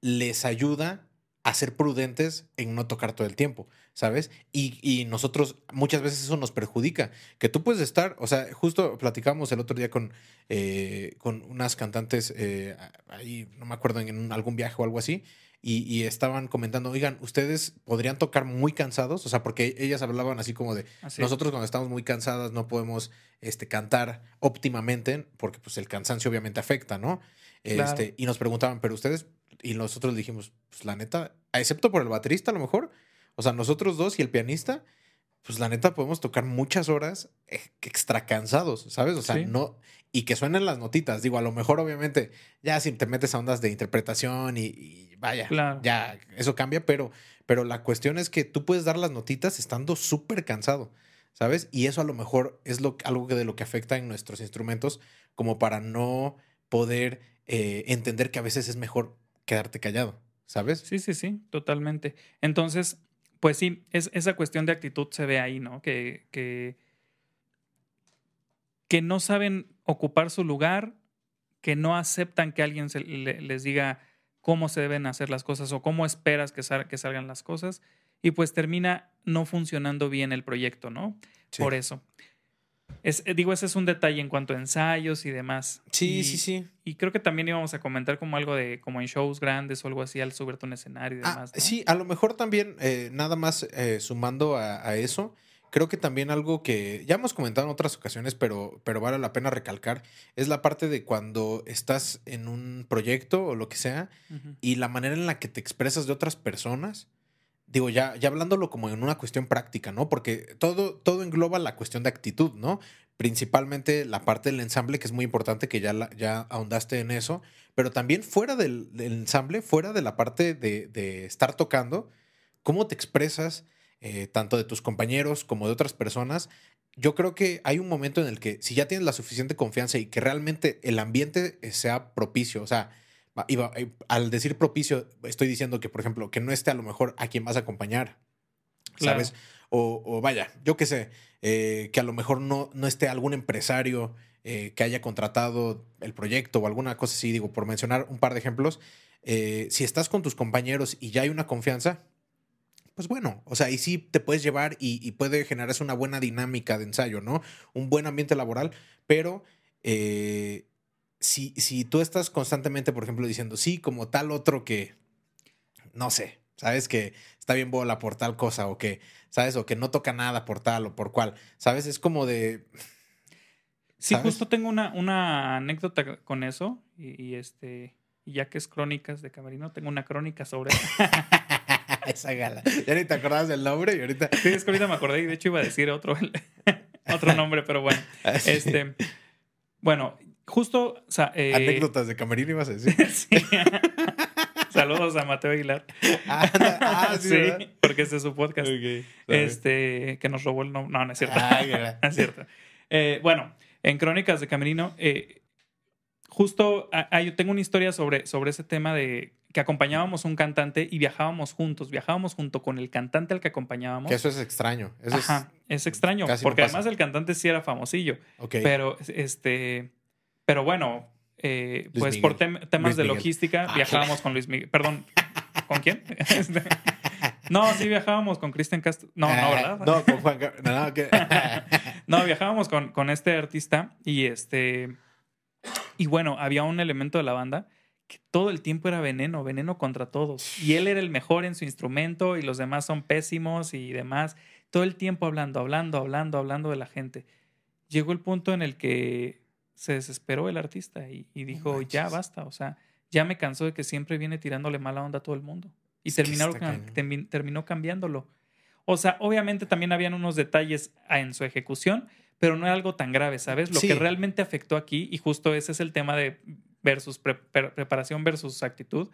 les ayuda a ser prudentes en no tocar todo el tiempo, ¿sabes? Y, y nosotros muchas veces eso nos perjudica. Que tú puedes estar, o sea, justo platicamos el otro día con, eh, con unas cantantes eh, ahí, no me acuerdo, en algún viaje o algo así. Y, y estaban comentando, oigan, ustedes podrían tocar muy cansados, o sea, porque ellas hablaban así como de, Así. nosotros cuando estamos muy cansadas no podemos este, cantar óptimamente porque pues el cansancio obviamente afecta, ¿no? Claro. Este, y nos preguntaban, pero ustedes, y nosotros dijimos, pues la neta, excepto por el baterista a lo mejor, o sea, nosotros dos y el pianista, pues la neta podemos tocar muchas horas eh, extra cansados, ¿sabes? O sea, Sí. no, y que suenen las notitas, digo, a lo mejor obviamente ya si te metes a ondas de interpretación y, y vaya, Claro. ya eso cambia, pero, pero la cuestión es que tú puedes dar las notitas estando súper cansado. ¿sabes? Y eso a lo mejor es lo, algo que de lo que afecta en nuestros instrumentos, como para no poder eh, entender que a veces es mejor quedarte callado, ¿sabes? Sí, sí, sí, totalmente. Entonces, pues sí, es, esa cuestión de actitud se ve ahí, ¿no? Que, que, que no saben ocupar su lugar, que no aceptan que alguien se- le- les diga cómo se deben hacer las cosas o cómo esperas que, sal- que salgan las cosas, y pues termina no funcionando bien el proyecto, ¿no? Sí. Por eso. Es, eh, digo, ese es un detalle en cuanto a ensayos y demás. Sí, Y- sí, sí. Y creo que también íbamos a comentar como algo de, como en shows grandes o algo así, al subirte a un escenario y Ah, demás. ¿no? sí, a lo mejor también, eh, nada más eh, sumando a, a eso, creo que también algo que ya hemos comentado en otras ocasiones, pero, pero vale la pena recalcar, es la parte de cuando estás en un proyecto o lo que sea y la manera en la que te expresas de otras personas. Digo, ya, ya hablándolo como en una cuestión práctica, ¿no? Porque todo, todo engloba la cuestión de actitud, ¿no? Principalmente la parte del ensamble, que es muy importante, que ya, ya ahondaste en eso, pero también fuera del, ensamble, fuera de la parte de, de estar tocando, cómo te expresas, eh, tanto de tus compañeros como de otras personas. Yo creo que hay un momento en el que si ya tienes la suficiente confianza y que realmente el ambiente sea propicio, o sea, va- y al decir propicio, estoy diciendo que, por ejemplo, que no esté a lo mejor a quien vas a acompañar, Claro. ¿sabes? O, o vaya, yo qué sé, eh, que a lo mejor no, no esté algún empresario eh, que haya contratado el proyecto o alguna cosa así, digo, por mencionar un par de ejemplos, eh, si estás con tus compañeros y ya hay una confianza, pues bueno, o sea, y sí te puedes llevar y, y puede generarse una buena dinámica de ensayo, ¿no? Un buen ambiente laboral, pero eh, si, si tú estás constantemente, por ejemplo, diciendo, sí, como tal otro que, no sé, sabes que está bien bola por tal cosa o que, sabes, o que no toca nada por tal o por cual, sabes, es como de... Sí, ¿sabes? justo tengo una, una anécdota con eso. Y, y este. Ya que es crónicas de Camerino, tengo una crónica sobre. Esa gala. Ya ni te acordabas del nombre y ahorita... Sí, es que ahorita me acordé y de hecho iba a decir otro, otro nombre, pero bueno. Este. Bueno, justo. o sea, eh, Anécdotas de Camerino ibas a decir. sí. Saludos a Mateo Aguilar. Anda- ah, sí, sí, porque este es su podcast. Este, que nos robó el nombre. No, no es cierto. Gara. No es cierto. Eh, bueno, en Crónicas de Camerino, eh, justo ah, ah, yo tengo una historia sobre, sobre ese tema de que acompañábamos un cantante y viajábamos juntos, viajábamos junto con el cantante al que acompañamos. Que eso es extraño. Eso Ajá, es extraño, casi no porque además el cantante sí era famosillo, es. Ok. pero este, pero bueno, eh, pues por tem- temas Luis de Miguel. logística Ah, viajábamos con Luis Miguel, perdón, ¿con quién? Este, no, sí viajábamos con Cristian Castro, no, no, Ah, ¿verdad? No, con Juan No, No, viajábamos con, con este artista y este. Y bueno, había un elemento de la banda que todo el tiempo era veneno, veneno contra todos. Y él era el mejor en su instrumento y los demás son pésimos y demás. Todo el tiempo hablando, hablando, hablando, hablando de la gente. Llegó el punto en el que se desesperó el artista y, y dijo, ya basta, o sea, ya me cansó de que siempre viene tirándole mala onda a todo el mundo. Y que terminó, cambiándolo. O sea, obviamente también habían unos detalles ah, en su ejecución, pero no era algo tan grave, ¿sabes? Lo Sí. que realmente afectó aquí, y justo ese es el tema de versus pre- pre- preparación versus actitud,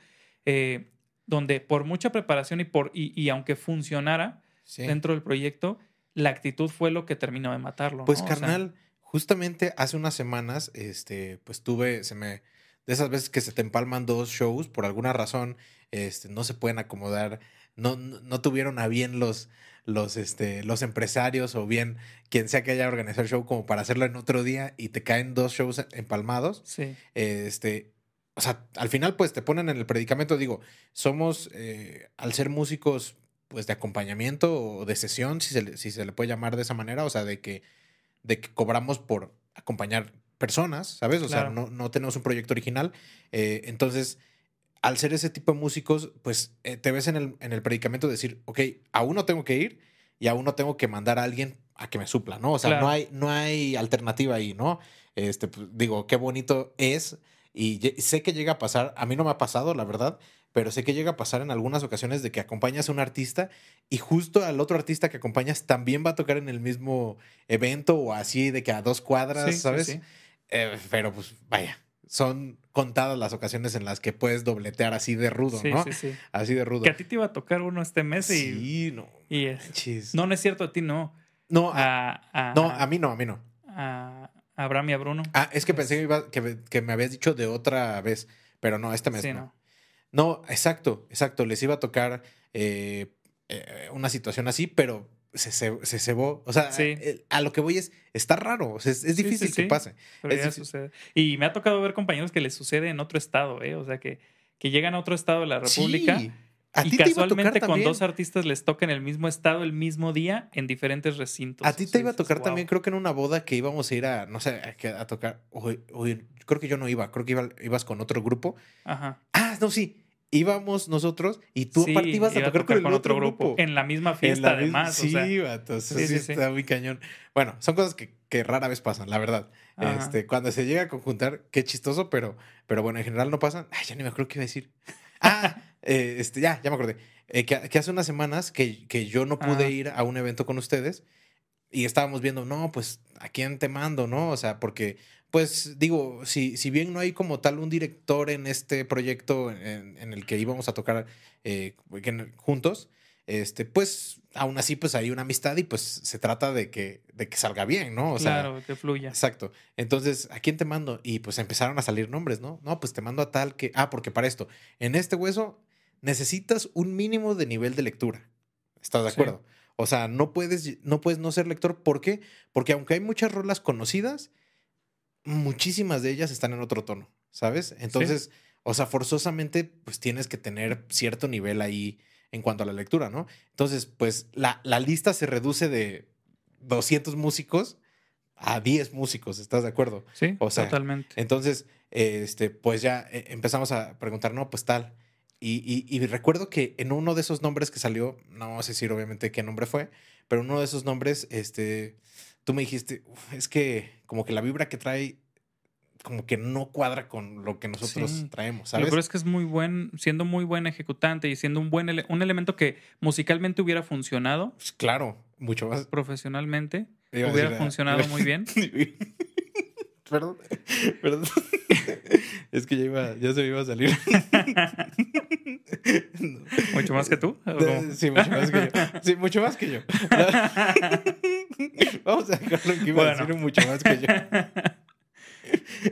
eh, donde por mucha preparación y, por, y, y aunque funcionara Sí. dentro del proyecto, la actitud fue lo que terminó de matarlo. Pues ¿no? O sea, carnal, justamente hace unas semanas, este, pues tuve, se me, de esas veces que se te empalman dos shows, por alguna razón, este, no se pueden acomodar, no, no, no tuvieron a bien los, los, este, los empresarios o bien quien sea que haya organizado el show como para hacerlo en otro día y te caen dos shows empalmados. sí. este, o sea, al final pues te ponen en el predicamento, digo, somos, eh, al ser músicos pues de acompañamiento o de sesión, si se, le, si se le puede llamar de esa manera, o sea, de que, de que cobramos por acompañar personas, ¿sabes? O Claro. sea, no, no tenemos un proyecto original. eh, entonces, al ser ese tipo de músicos, pues eh, te ves en el, en el predicamento de decir, ok, aún no tengo que ir y aún no tengo que mandar a alguien a que me supla, ¿no? O sea, Claro. no, hay, no hay alternativa ahí, ¿no? Este, pues, digo, qué bonito es y sé que llega a pasar, a mí no me ha pasado, la verdad, pero sé que llega a pasar en algunas ocasiones de que acompañas a un artista y justo al otro artista que acompañas también va a tocar en el mismo evento o así de que a dos cuadras, Sí, ¿sabes? sí. Eh, pero pues vaya, son contadas las ocasiones en las que puedes dobletear así de rudo, Sí, ¿no? sí, sí. Así de rudo. Que a ti te iba a tocar uno este mes y, Sí, no. y es- no, no es cierto a ti, no. No, a, A, a- no, a mí no, a mí no. a Abraham y a Bruno. Ah, es que pensé que, iba- que, me- que me habías dicho de otra vez, pero no, este mes sí, no. no. No, exacto, exacto. Les iba a tocar eh, eh, una situación así, pero se, se, se cebó. O sea, Sí. eh, a lo que voy es, está raro. o sea, es, difícil sí, que pase. Es difícil. Y me ha tocado ver compañeros que les sucede en otro estado, ¿eh? O sea, que, que llegan a otro estado de la República Sí. ¿A y casualmente con dos artistas les toca en el mismo estado el mismo día en diferentes recintos. A ti te iba a tocar "Wow". también, creo que en una boda que íbamos a ir a, no sé, a, a tocar. o- creo que yo no iba, creo que iba- ibas con otro grupo. Ajá. Ah, no, sí. Íbamos nosotros y tú Sí, aparte ibas a iba tocar, con el otro grupo. En la misma En fiesta, la mis- además. Sí, o sea, vato, eso sí, sí, sí, está muy cañón. Bueno, son cosas que, que rara vez pasan, la verdad. Ajá. Este, cuando se llega a conjuntar, qué chistoso, pero, pero bueno, en general no pasan. Ay, ya ni me acuerdo qué iba a decir. Ah, eh, este, ya, ya me acordé. Eh, que, que hace unas semanas que, que yo no pude Ah. ir a un evento con ustedes y estábamos viendo, no, pues, ¿a quién te mando, no? O sea, porque, pues, digo, si, si bien no hay como tal un director en este proyecto en, en el que íbamos a tocar eh, juntos, este, pues, aún así, pues, hay una amistad y, pues, se trata de que, de que salga bien, ¿no? O sea, claro, que fluya. Exacto. Entonces, ¿a quién te mando? Y pues empezaron a salir nombres, ¿no? No, pues te mando a tal que. Ah, porque para esto, en este hueso necesitas un mínimo de nivel de lectura. ¿Estás de Sí. acuerdo? O sea, no puedes, no puedes no ser lector. ¿Por qué? Porque aunque hay muchas rolas conocidas, muchísimas de ellas están en otro tono, ¿sabes? Entonces, o sea, forzosamente, pues tienes que tener cierto nivel ahí en cuanto a la lectura, ¿no? Entonces, pues la, la lista se reduce de 200 músicos a 10 músicos, ¿estás de acuerdo? Sí, o sea, totalmente. Entonces, este, pues ya eh, empezamos a preguntar, no, pues tal. Y, y- y recuerdo que en uno de esos nombres que salió, no vamos a decir obviamente qué nombre fue, pero uno de esos nombres, este, tú me dijiste, "Uf, es que como que la vibra que trae, como que no cuadra con lo que nosotros Sí. traemos, Lo ¿sabes? peor es que es muy buen, siendo muy buen ejecutante y siendo un buen ele- un elemento que musicalmente hubiera funcionado Pues claro, mucho más. profesionalmente, hubiera ah, funcionado muy bien. Perdón, perdón. Es que ya iba, ya se me iba a salir. No. Mucho más que tú. Sí, mucho más que yo. Sí, mucho más que yo. Vamos a dejarlo en que iba a Bueno. decir un mucho más que yo.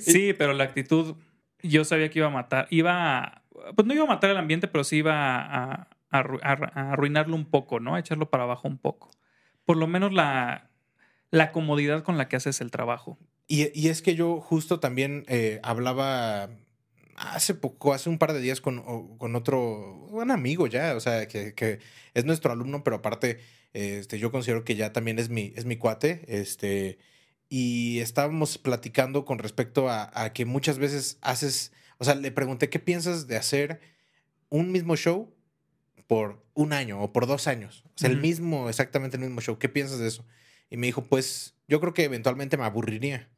Sí, pero la actitud, yo sabía que iba a matar, iba a, pues no iba a matar el ambiente, pero sí iba a, a- a a- a arruinarlo un poco, ¿no? A echarlo para abajo un poco. Por lo menos la, la comodidad con la que haces el trabajo. Y, y es que yo justo también eh, hablaba hace poco, hace un par de días con, con otro, un amigo ya, o sea, que, que es nuestro alumno, pero aparte, este, yo considero que ya también es mi, es mi cuate, este, y estábamos platicando con respecto a, a que muchas veces haces, o sea, le pregunté qué piensas de hacer un mismo show por un año o por dos años, o sea, el mismo, exactamente el mismo show, ¿qué piensas de eso? Y me dijo, pues yo creo que eventualmente me aburriría.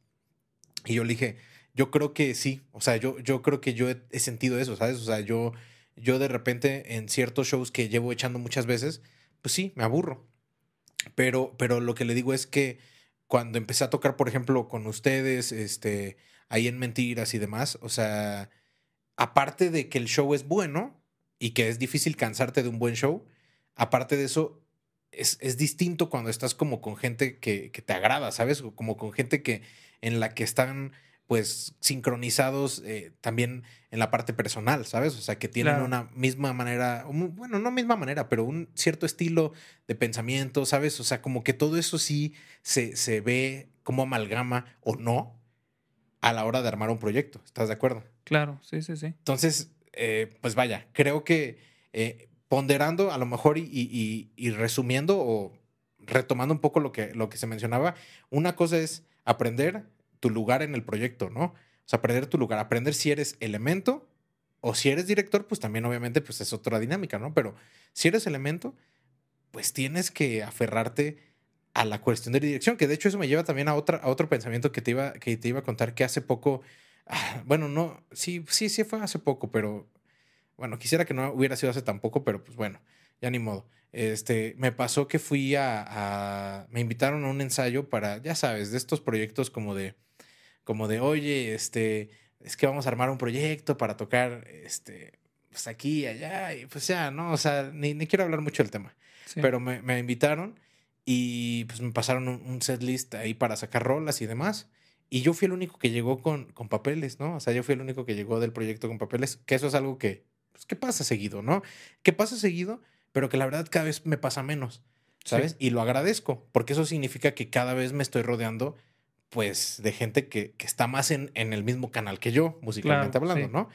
Y yo le dije, yo creo que sí, o sea, yo, yo creo que yo he, sentido eso, ¿sabes? O sea, yo, yo de repente en ciertos shows que llevo echando muchas veces, pues sí, me aburro. Pero, pero lo que le digo es que cuando empecé a tocar, por ejemplo, con ustedes, este, ahí en Mentiras y demás, o sea, aparte de que el show es bueno y que es difícil cansarte de un buen show, aparte de eso, es, es distinto cuando estás como con gente que, que te agrada, ¿sabes? Como con gente que en la que están pues sincronizados eh, también en la parte personal, ¿sabes? O sea, que tienen Claro. una misma manera, bueno, no misma manera, pero un cierto estilo de pensamiento, ¿sabes? O sea, como que todo eso sí se, se ve como amalgama o no a la hora de armar un proyecto, ¿estás de acuerdo? Claro, sí, sí, sí. Entonces, eh, pues vaya, creo que eh, ponderando a lo mejor y, y- y- y resumiendo o retomando un poco lo que, lo que se mencionaba, una cosa es aprender tu lugar en el proyecto, ¿no? O sea, aprender tu lugar, aprender si eres elemento o si eres director, pues también obviamente pues es otra dinámica, ¿no? Pero si eres elemento, pues tienes que aferrarte a la cuestión de dirección, que de hecho eso me lleva también a, otra, a otro pensamiento que te, iba, que te iba a contar que hace poco, ah, bueno, no, sí, sí, sí fue hace poco, pero bueno, quisiera que no hubiera sido hace tan poco, pero pues bueno, ya ni modo. Este, me pasó que fui a- me invitaron a un ensayo para, ya sabes, de estos proyectos como de, como de, oye, este, es que vamos a armar un proyecto para tocar, este, pues aquí y allá, y pues ya, ¿no? O sea, ni, ni quiero hablar mucho del tema. Sí. Pero me, me invitaron y pues me pasaron un, un set list ahí para sacar rolas y demás. Y yo fui el único que llegó con, con papeles, ¿no? O sea, yo fui el único que llegó del proyecto con papeles, que eso es algo que, pues, que pasa seguido, ¿no? Que pasa seguido, pero que la verdad cada vez me pasa menos, ¿sabes? Y lo agradezco, porque eso significa que cada vez me estoy rodeando, pues, de gente que, que está más en, en el mismo canal que yo, musicalmente Claro, hablando, sí. ¿no?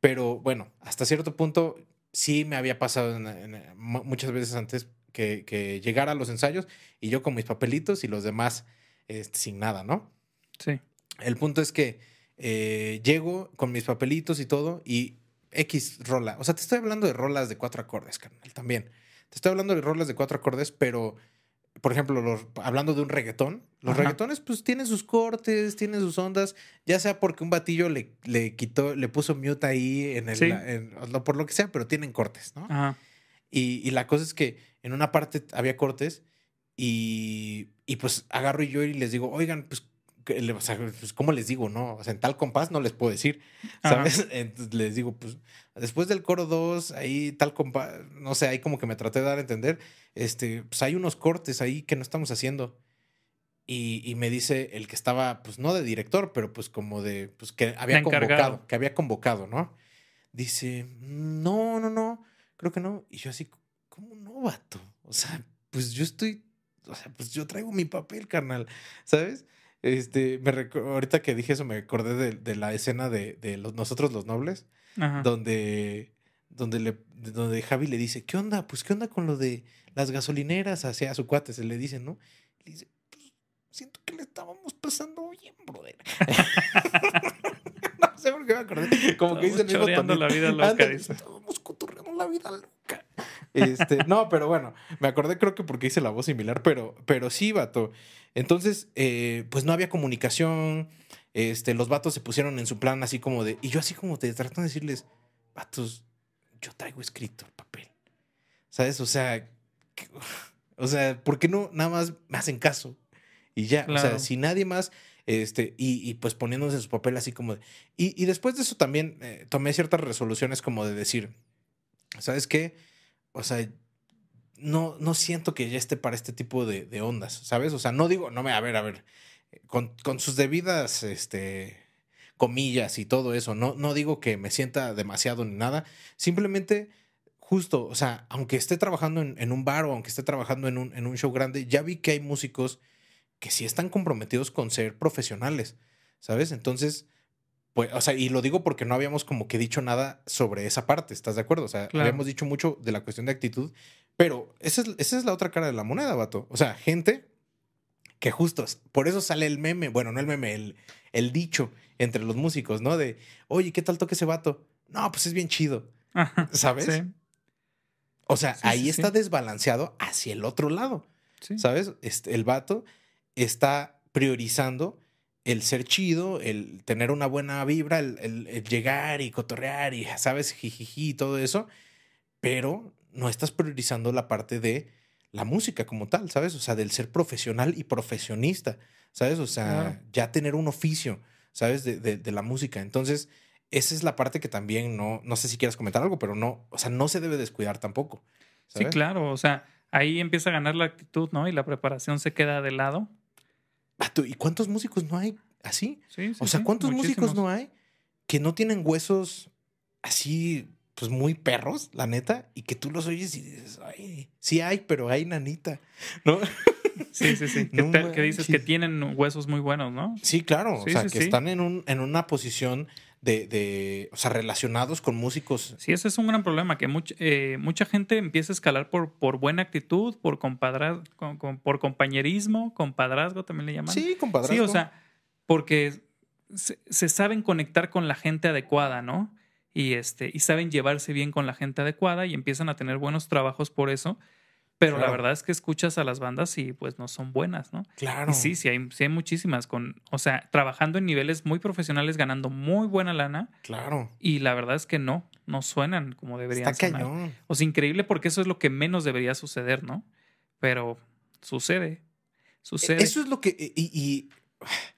Pero bueno, hasta cierto punto sí me había pasado en- en- mu- muchas veces antes que, que llegara a los ensayos y yo con mis papelitos y los demás este, sin nada, ¿no? Sí. El punto es que eh, llego con mis papelitos y todo y X rola. O sea, te estoy hablando de rolas de cuatro acordes, carnal, también. Te estoy hablando de rolas de cuatro acordes, pero, por ejemplo, los- hablando de un reggaetón, los Ajá. reggaetones pues tienen sus cortes, tienen sus ondas, ya sea porque un batillo le, le quitó, le puso mute ahí en el, Sí. en- por lo que sea, pero tienen cortes, ¿no? Ajá. Y, y la cosa es que en una parte había cortes y, y pues agarro yo y les digo, oigan, pues, o sea, pues, ¿cómo les digo? No, o sea, en tal compás no les puedo decir, Ajá. ¿sabes? Entonces les digo, pues, después del coro 2, ahí tal compás, no sé, ahí como que me traté de dar a entender, este, pues hay unos cortes ahí que no estamos haciendo. Y, y me dice el que estaba, pues no de director, pero pues como de, pues que había convocado, que había convocado, ¿no? Dice, no, no, no, creo que no. Y yo así, ¿cómo no, vato? O sea, pues yo estoy, o sea, pues yo traigo mi papel, carnal, ¿sabes? Este, me ahorita que dije eso me acordé de, de la escena de, de los, nosotros los nobles, Ajá. donde, donde, le, donde Javi le dice, ¿qué onda? Pues, ¿qué onda con lo de las gasolineras hacia su cuate? Se le dice, ¿no? Le dice, pues, siento que le estábamos pasando bien, brother. no sé por qué me acordé. Como que dice el mismo Choreando la vida loca. Estábamos cotorreando la vida loca. Este, no, pero bueno, me acordé creo que porque hice la voz similar, pero, pero sí, vato. Entonces, eh, pues no había comunicación. Este, los vatos se pusieron en su plan así como de. Y yo así como te tratando de decirles, vatos, yo traigo escrito el papel. ¿Sabes? O sea, que- o sea, ¿por qué no nada más me hacen caso? Y ya, o sea, si nadie más, este, y, y pues poniéndose en su papel así como de. Y, y después de eso también eh, tomé ciertas resoluciones como de decir, ¿sabes qué? O sea, no, no siento que ya esté para este tipo de, de ondas, ¿sabes? O sea, no digo, no me, a ver, a ver, con, con sus debidas, este, comillas y todo eso, no, no digo que me sienta demasiado ni nada, simplemente, justo, o sea, aunque esté trabajando en, en un bar o aunque esté trabajando en un, en un show grande, ya vi que hay músicos que sí están comprometidos con ser profesionales, ¿sabes? Entonces, pues, o sea, y lo digo porque no habíamos como que dicho nada sobre esa parte, ¿estás de acuerdo? O sea, Claro. habíamos dicho mucho de la cuestión de actitud, pero esa es, esa es la otra cara de la moneda, vato. O sea, gente que justo, por eso sale el meme, bueno, no el meme, el, el dicho entre los músicos, ¿no? De, oye, ¿qué tal toca ese vato? No, pues es bien chido, Ajá. ¿sabes? Sí. O sea, Sí, ahí sí, está desbalanceado hacia el otro lado. ¿Sabes? Este, el vato está priorizando el ser chido, el tener una buena vibra, el, el- el llegar y cotorrear y, ¿sabes? Jijiji y todo eso, pero no estás priorizando la parte de la música como tal, ¿sabes? O sea, del ser profesional y profesionista, ¿sabes? O sea, ya tener un oficio, ¿sabes? De, de- de la música. Entonces, esa es la parte que también no, no sé si quieras comentar algo, pero no, o sea, no se debe descuidar tampoco. Sí, claro. O sea, ahí empieza a ganar la actitud, ¿no? Y la preparación se queda de lado. ¿Y cuántos músicos no hay así? Sí, sí, O sea, sí, ¿cuántos músicos no hay que no tienen huesos así, pues muy perros, la neta, y que tú los oyes y dices, ay, sí hay, pero hay nanita, ¿no? Sí, sí, sí. Que, No te- que dices que tienen huesos muy buenos, ¿no? Sí, claro, o sea, sí, que sí. están en, un, en una posición de, de, o sea, relacionados con músicos. Sí, ese es un gran problema, que much- eh, mucha gente empieza a escalar por, por buena actitud, por, compadra- con- con- por compañerismo, compadrazgo también le llaman. Sí, compadre. Sí, o sea, porque se, se saben conectar con la gente adecuada, ¿no? Y, este, y saben llevarse bien con la gente adecuada y empiezan a tener buenos trabajos por eso. Pero la verdad es que escuchas a las bandas y pues no son buenas, ¿no? claro. Y sí, sí hay, sí hay muchísimas con, o sea, trabajando en niveles muy profesionales, ganando muy buena lana Claro. y la verdad es que no, no suenan como deberían Está sonar. cañón. O sea, increíble porque eso es lo que menos debería suceder, ¿no? Pero sucede, sucede. Eso es lo que. Y, y-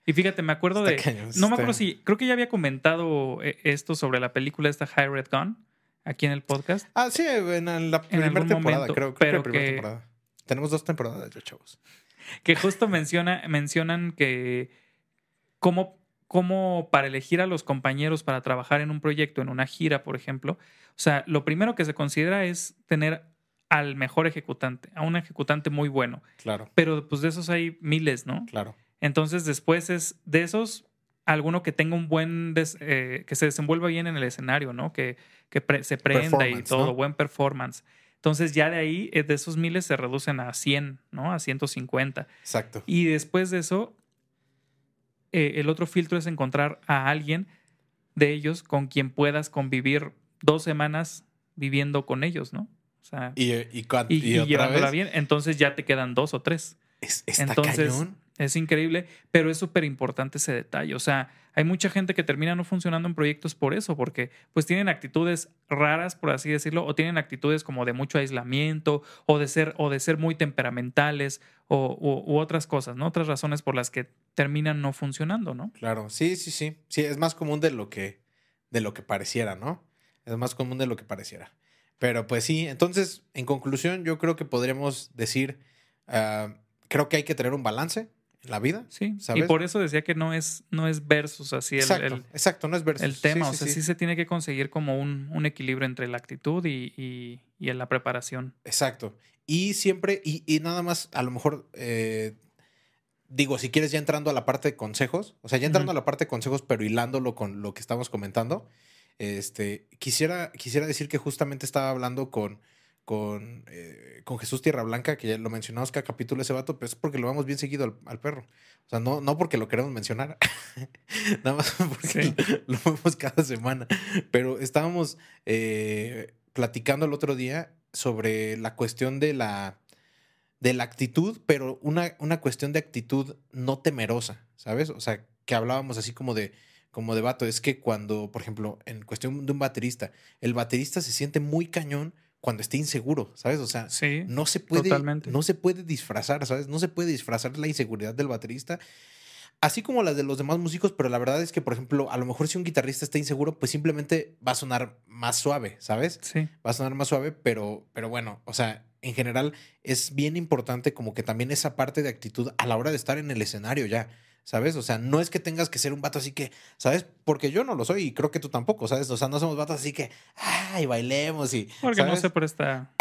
Y fíjate, me acuerdo Está de. cañón, no me acuerdo si. Creo que ya había comentado eh, esto sobre la película esta High Red Gun aquí en el podcast. Ah, sí, en la primera temporada, momento, creo. creo pero que la primera que- temporada. Tenemos dos temporadas ya, chavos. Que justo menciona, mencionan que. Cómo, cómo para elegir a los compañeros para trabajar en un proyecto, en una gira, por ejemplo. O sea, lo primero que se considera es tener al mejor ejecutante, a un ejecutante muy bueno. Claro, Pero pues de esos hay miles, ¿no? claro. Entonces después es de esos alguno que tenga un buen, des- eh, que se desenvuelva bien en el escenario, ¿no? Que, que pre- se prenda y todo, ¿no? buen performance. Entonces ya de ahí, eh, de esos miles se reducen a 100, ¿no? A 150. Exacto. Y después de eso, eh, el otro filtro es encontrar a alguien de ellos con quien puedas convivir dos semanas viviendo con ellos, ¿no? O sea, Y, y, cuan- y, y y otra llevándola vez, bien. Entonces ya te quedan dos o tres. es- está Entonces, cañón. Es increíble, pero es súper importante ese detalle. O sea, hay mucha gente que termina no funcionando en proyectos por eso, porque pues tienen actitudes raras, por así decirlo, o tienen actitudes como de mucho aislamiento, o de ser, o de ser muy temperamentales, o, u, otras cosas, ¿no? Otras razones por las que terminan no funcionando, ¿no? Claro, sí, sí, sí. Sí, es más común de lo que, de lo que pareciera, ¿no? Es más común de lo que pareciera. Pero pues sí, entonces, en conclusión, yo creo que podríamos decir, ah, creo que hay que tener un balance la vida. Sí. ¿Sabes? Y por eso decía que no es, no es versus así el, exacto, el- exacto, no es versus. el tema. Sí, o sí, sea, sí. sí. se tiene que conseguir como un, un equilibrio entre la actitud y, y, y en la preparación. Exacto. Y siempre, y, y nada más, a lo mejor, eh, digo, si quieres ya entrando a la parte de consejos, o sea, ya entrando a la parte de consejos, pero hilándolo con lo que estamos comentando, este, quisiera, quisiera decir que justamente estaba hablando con, con, eh, con Jesús Tierra Blanca, que ya lo mencionamos cada capítulo ese vato, pero es porque lo vamos bien seguido al, al perro. O sea, no, no porque lo queremos mencionar, nada más porque Sí. lo, lo vemos cada semana. Pero estábamos eh, platicando el otro día sobre la cuestión de la, de la actitud, pero una, una cuestión de actitud no temerosa, ¿sabes? O sea, que hablábamos así como de, como de vato. Es que cuando, por ejemplo, en cuestión de un baterista, el baterista se siente muy cañón cuando esté inseguro, ¿sabes? O sea, Sí. no se puede, totalmente. no se puede disfrazar, ¿sabes? No se puede disfrazar la inseguridad del baterista. Así como las de los demás músicos, pero la verdad es que, por ejemplo, a lo mejor si un guitarrista está inseguro, pues simplemente va a sonar más suave, ¿sabes? Sí. va a sonar más suave, pero, pero bueno, o sea, en general es bien importante como que también esa parte de actitud a la hora de estar en el escenario ya, ¿sabes? O sea, no es que tengas que ser un vato así que, ¿sabes? Porque yo no lo soy y creo que tú tampoco, ¿sabes? O sea, no somos vatos así que, ay, bailemos y... Porque no ¿sabes? se presta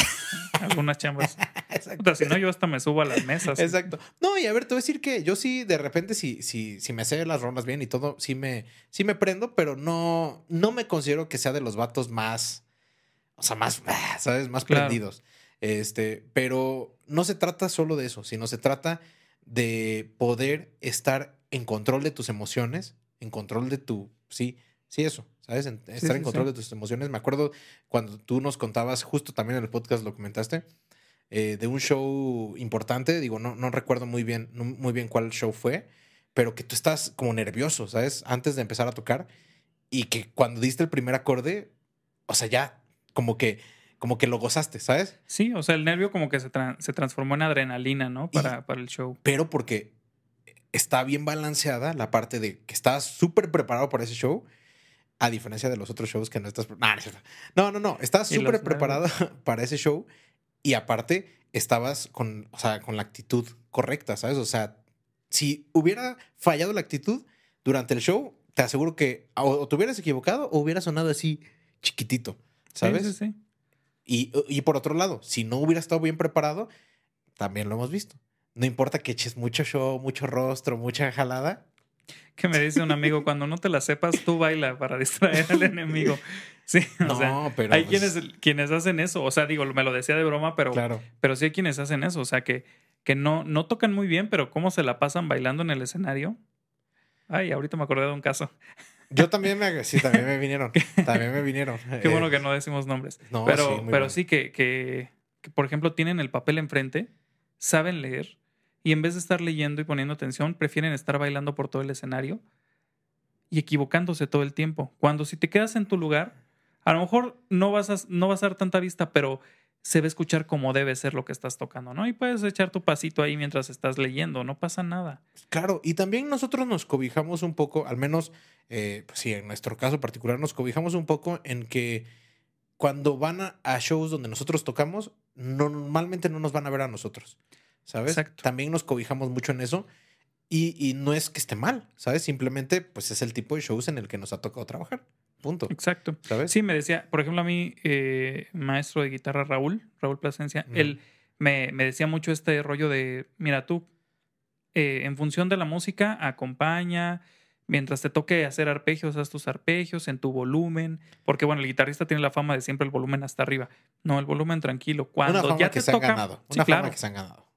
algunas chambas. Exacto. Puta, si no, yo hasta me subo a las mesas. Exacto. No, y a ver, te voy a decir que yo sí, de repente, si, si, si me sé las rondas bien y todo, sí me, sí me prendo, pero no, no me considero que sea de los vatos más, o sea, más, ah, ¿sabes? Más Claro. prendidos. Este, pero no se trata solo de eso, sino se trata de poder estar en control de tus emociones, en control de tu, sí, sí, eso, ¿sabes? En- estar en sí, control sí. de tus emociones. Me acuerdo cuando tú nos contabas, justo también en el podcast lo comentaste, eh, de un show importante, digo, no, no recuerdo muy bien, no muy bien cuál show fue, pero que tú estás como nervioso, ¿sabes? Antes de empezar a tocar y que cuando diste el primer acorde, o sea, ya como que, como que lo gozaste, ¿sabes? Sí, o sea, el nervio como que se, tran- se transformó en adrenalina, ¿no? Para, para el show. Pero porque está bien balanceada la parte de que estás súper preparado para ese show, a diferencia de los otros shows que no estás... no, no, no, estás súper preparado para ese show y aparte estabas con, o sea, con la actitud correcta, ¿sabes? O sea, si hubiera fallado la actitud durante el show, te aseguro que o, o te hubieras equivocado o hubiera sonado así chiquitito, ¿sabes? Sí, sí, sí. Y, y por otro lado, si no hubiera estado bien preparado, también lo hemos visto. No importa que eches mucho show, mucho rostro, mucha jalada. Que me dice un amigo, cuando no te la sepas, tú baila para distraer al enemigo. Sí, o No, sea, pero. hay pues, quienes, quienes hacen eso. O sea, digo, me lo decía de broma, pero, Claro. pero sí hay quienes hacen eso. O sea, que, que no, no tocan muy bien, pero cómo se la pasan bailando en el escenario. Ay, ahorita me acordé de un caso. Yo también me. Sí, también me vinieron. También me vinieron. Qué Eh, bueno que no decimos nombres. No, pero sí, pero bueno. sí que, que, que, por ejemplo, tienen el papel enfrente, saben leer, y en vez de estar leyendo y poniendo atención, prefieren estar bailando por todo el escenario y equivocándose todo el tiempo. Cuando si te quedas en tu lugar, a lo mejor no vas a, no vas a dar tanta vista, pero se va a escuchar como debe ser lo que estás tocando, ¿no? Y puedes echar tu pasito ahí mientras estás leyendo, no pasa nada. Claro, y también nosotros nos cobijamos un poco, al menos, eh, pues sí, en nuestro caso particular, nos cobijamos un poco en que cuando van a, shows donde nosotros tocamos, no- normalmente no nos van a ver a nosotros, ¿sabes? Exacto. También nos cobijamos mucho en eso y, y no es que esté mal, ¿sabes? Simplemente, pues es el tipo de shows en el que nos ha tocado trabajar, punto, Exacto. ¿sabes? Sí, me decía, por ejemplo, a mí, eh, maestro de guitarra Raúl, Raúl Plasencia, Ujú. él me, me decía mucho este rollo de, mira tú, eh, en función de la música, acompaña, Mientras te toque hacer arpegios, haz tus arpegios en tu volumen. Porque, bueno, el guitarrista tiene la fama de siempre el volumen hasta arriba. No, el volumen tranquilo. Cuando una fama ya que te se toca. han ganado. Sí, Una claro. fama que se han ganado.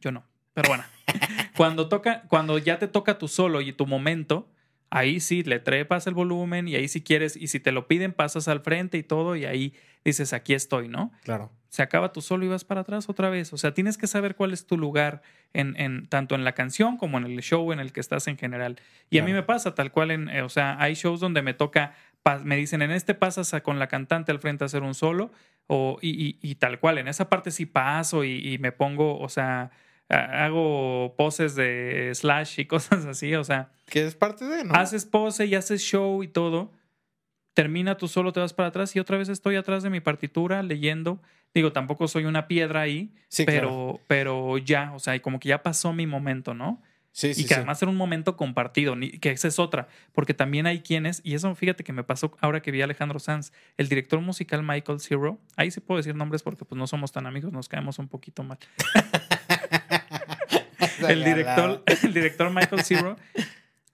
Yo no. Pero bueno. cuando toca, cuando ya te toca tu solo y tu momento, ahí sí le trepas el volumen y ahí si quieres, y si te lo piden, pasas al frente y todo, y ahí dices, aquí estoy, ¿no? Claro. Se acaba tu solo y vas para atrás otra vez. O sea, tienes que saber cuál es tu lugar en, en tanto en la canción como en el show en el que estás en general. Y a mí me pasa tal cual en, eh, o sea, hay shows donde me toca, me dicen, en este pasas a- con la cantante al frente a hacer un solo, o, y, y- y tal cual, en esa parte sí paso y, y me pongo, o sea, hago poses de slash y cosas así, o sea, Que es parte de, ¿no? haces pose y haces show y todo, termina tú solo, te vas para atrás y otra vez estoy atrás de mi partitura leyendo. Digo, tampoco soy una piedra ahí, sí, pero, claro. pero ya, o sea, y como que ya pasó mi momento, ¿no? Sí, sí, y que además era un momento compartido, que esa es otra, porque también hay quienes, y eso fíjate que me pasó ahora que vi a Alejandro Sanz, el director musical Michael Zero, ahí sí puedo decir nombres porque pues no somos tan amigos, nos caemos un poquito mal. el director, el director Michael Zero,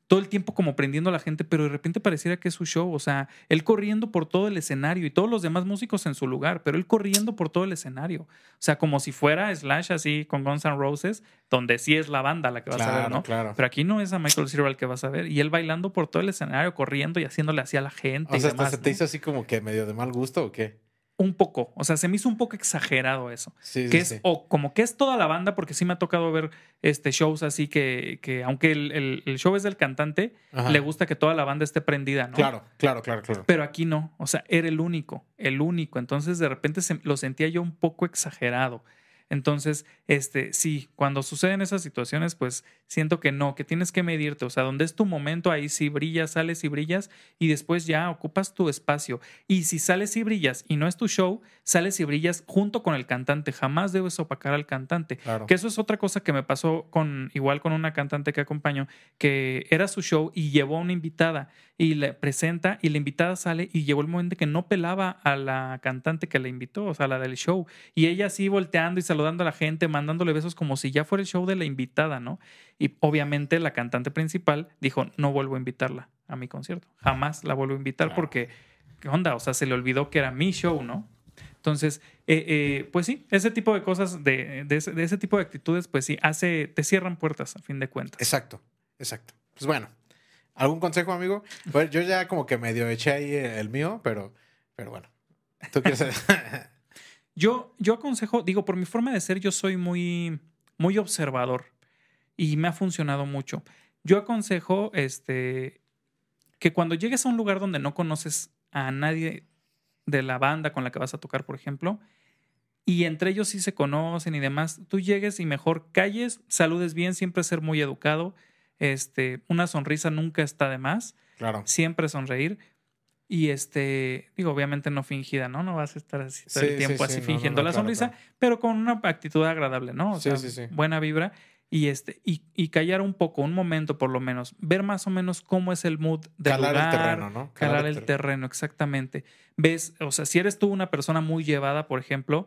todo el tiempo como prendiendo a la gente, pero de repente pareciera que es su show. O sea, él corriendo por todo el escenario y todos los demás músicos en su lugar, pero él corriendo por todo el escenario. O sea, como si fuera Slash así con Guns N' Roses, donde sí es la banda la que vas a ver, ¿no? claro. Pero aquí no es a Michael Cero el que vas a ver. Y él bailando por todo el escenario, corriendo y haciéndole así a la gente. O y sea, hasta se te ¿no? hizo así como que medio de mal gusto o qué? Un poco. O sea, se me hizo un poco exagerado eso Sí, que sí, es sí. o como que es toda la banda porque sí me ha tocado ver este shows así que, que aunque el, el- el show es del cantante Ajá. le gusta que toda la banda esté prendida no Claro, claro, claro, claro. pero aquí no o sea era el único el único entonces de repente se- lo sentía yo un poco exagerado entonces este sí cuando suceden esas situaciones pues siento que no que tienes que medirte o sea donde es tu momento ahí sí brillas sales y brillas y después ya ocupas tu espacio y si sales y brillas y no es tu show sales y brillas junto con el cantante jamás debes opacar al cantante Claro. que eso es otra cosa que me pasó con igual con una cantante que acompaño, que era su show y llevó a una invitada y le presenta y la invitada sale y llegó el momento que no pelaba a la cantante que la invitó, o sea, la del show. Y ella así volteando y saludando a la gente, mandándole besos como si ya fuera el show de la invitada, ¿no? Y obviamente la cantante principal dijo, no vuelvo a invitarla a mi concierto. Jamás la vuelvo a invitar porque, ¿qué onda? O sea, se le olvidó que era mi show, ¿no? Entonces, eh, eh, pues sí, ese tipo de cosas, de, de ese, de ese tipo de actitudes, pues sí, hace, te cierran puertas a fin de cuentas. Exacto, exacto. Pues bueno, ¿algún consejo, amigo? Bueno, yo ya como que medio eché ahí el mío, pero, pero bueno. ¿Tú quieres Yo, yo aconsejo, digo, por mi forma de ser, yo soy muy, muy observador y me ha funcionado mucho. Yo aconsejo este, que cuando llegues a un lugar donde no conoces a nadie de la banda con la que vas a tocar, por ejemplo, y entre ellos sí se conocen y demás, tú llegues y mejor calles, saludes bien, siempre ser muy educado, este, una sonrisa nunca está de más, Claro. siempre sonreír. Y este, digo, obviamente no fingida, ¿no? No vas a estar así todo Sí, el tiempo sí, así fingiendo no, la claro, sonrisa, claro. pero con una actitud agradable, ¿no? O Sí, sea, sí, sí. buena vibra. Y este, y, y callar un poco, un momento por lo menos, ver más o menos cómo es el mood del Calar lugar, el terreno, ¿no? calar el terreno, exactamente. Ves, o sea, si eres tú una persona muy llevada, por ejemplo,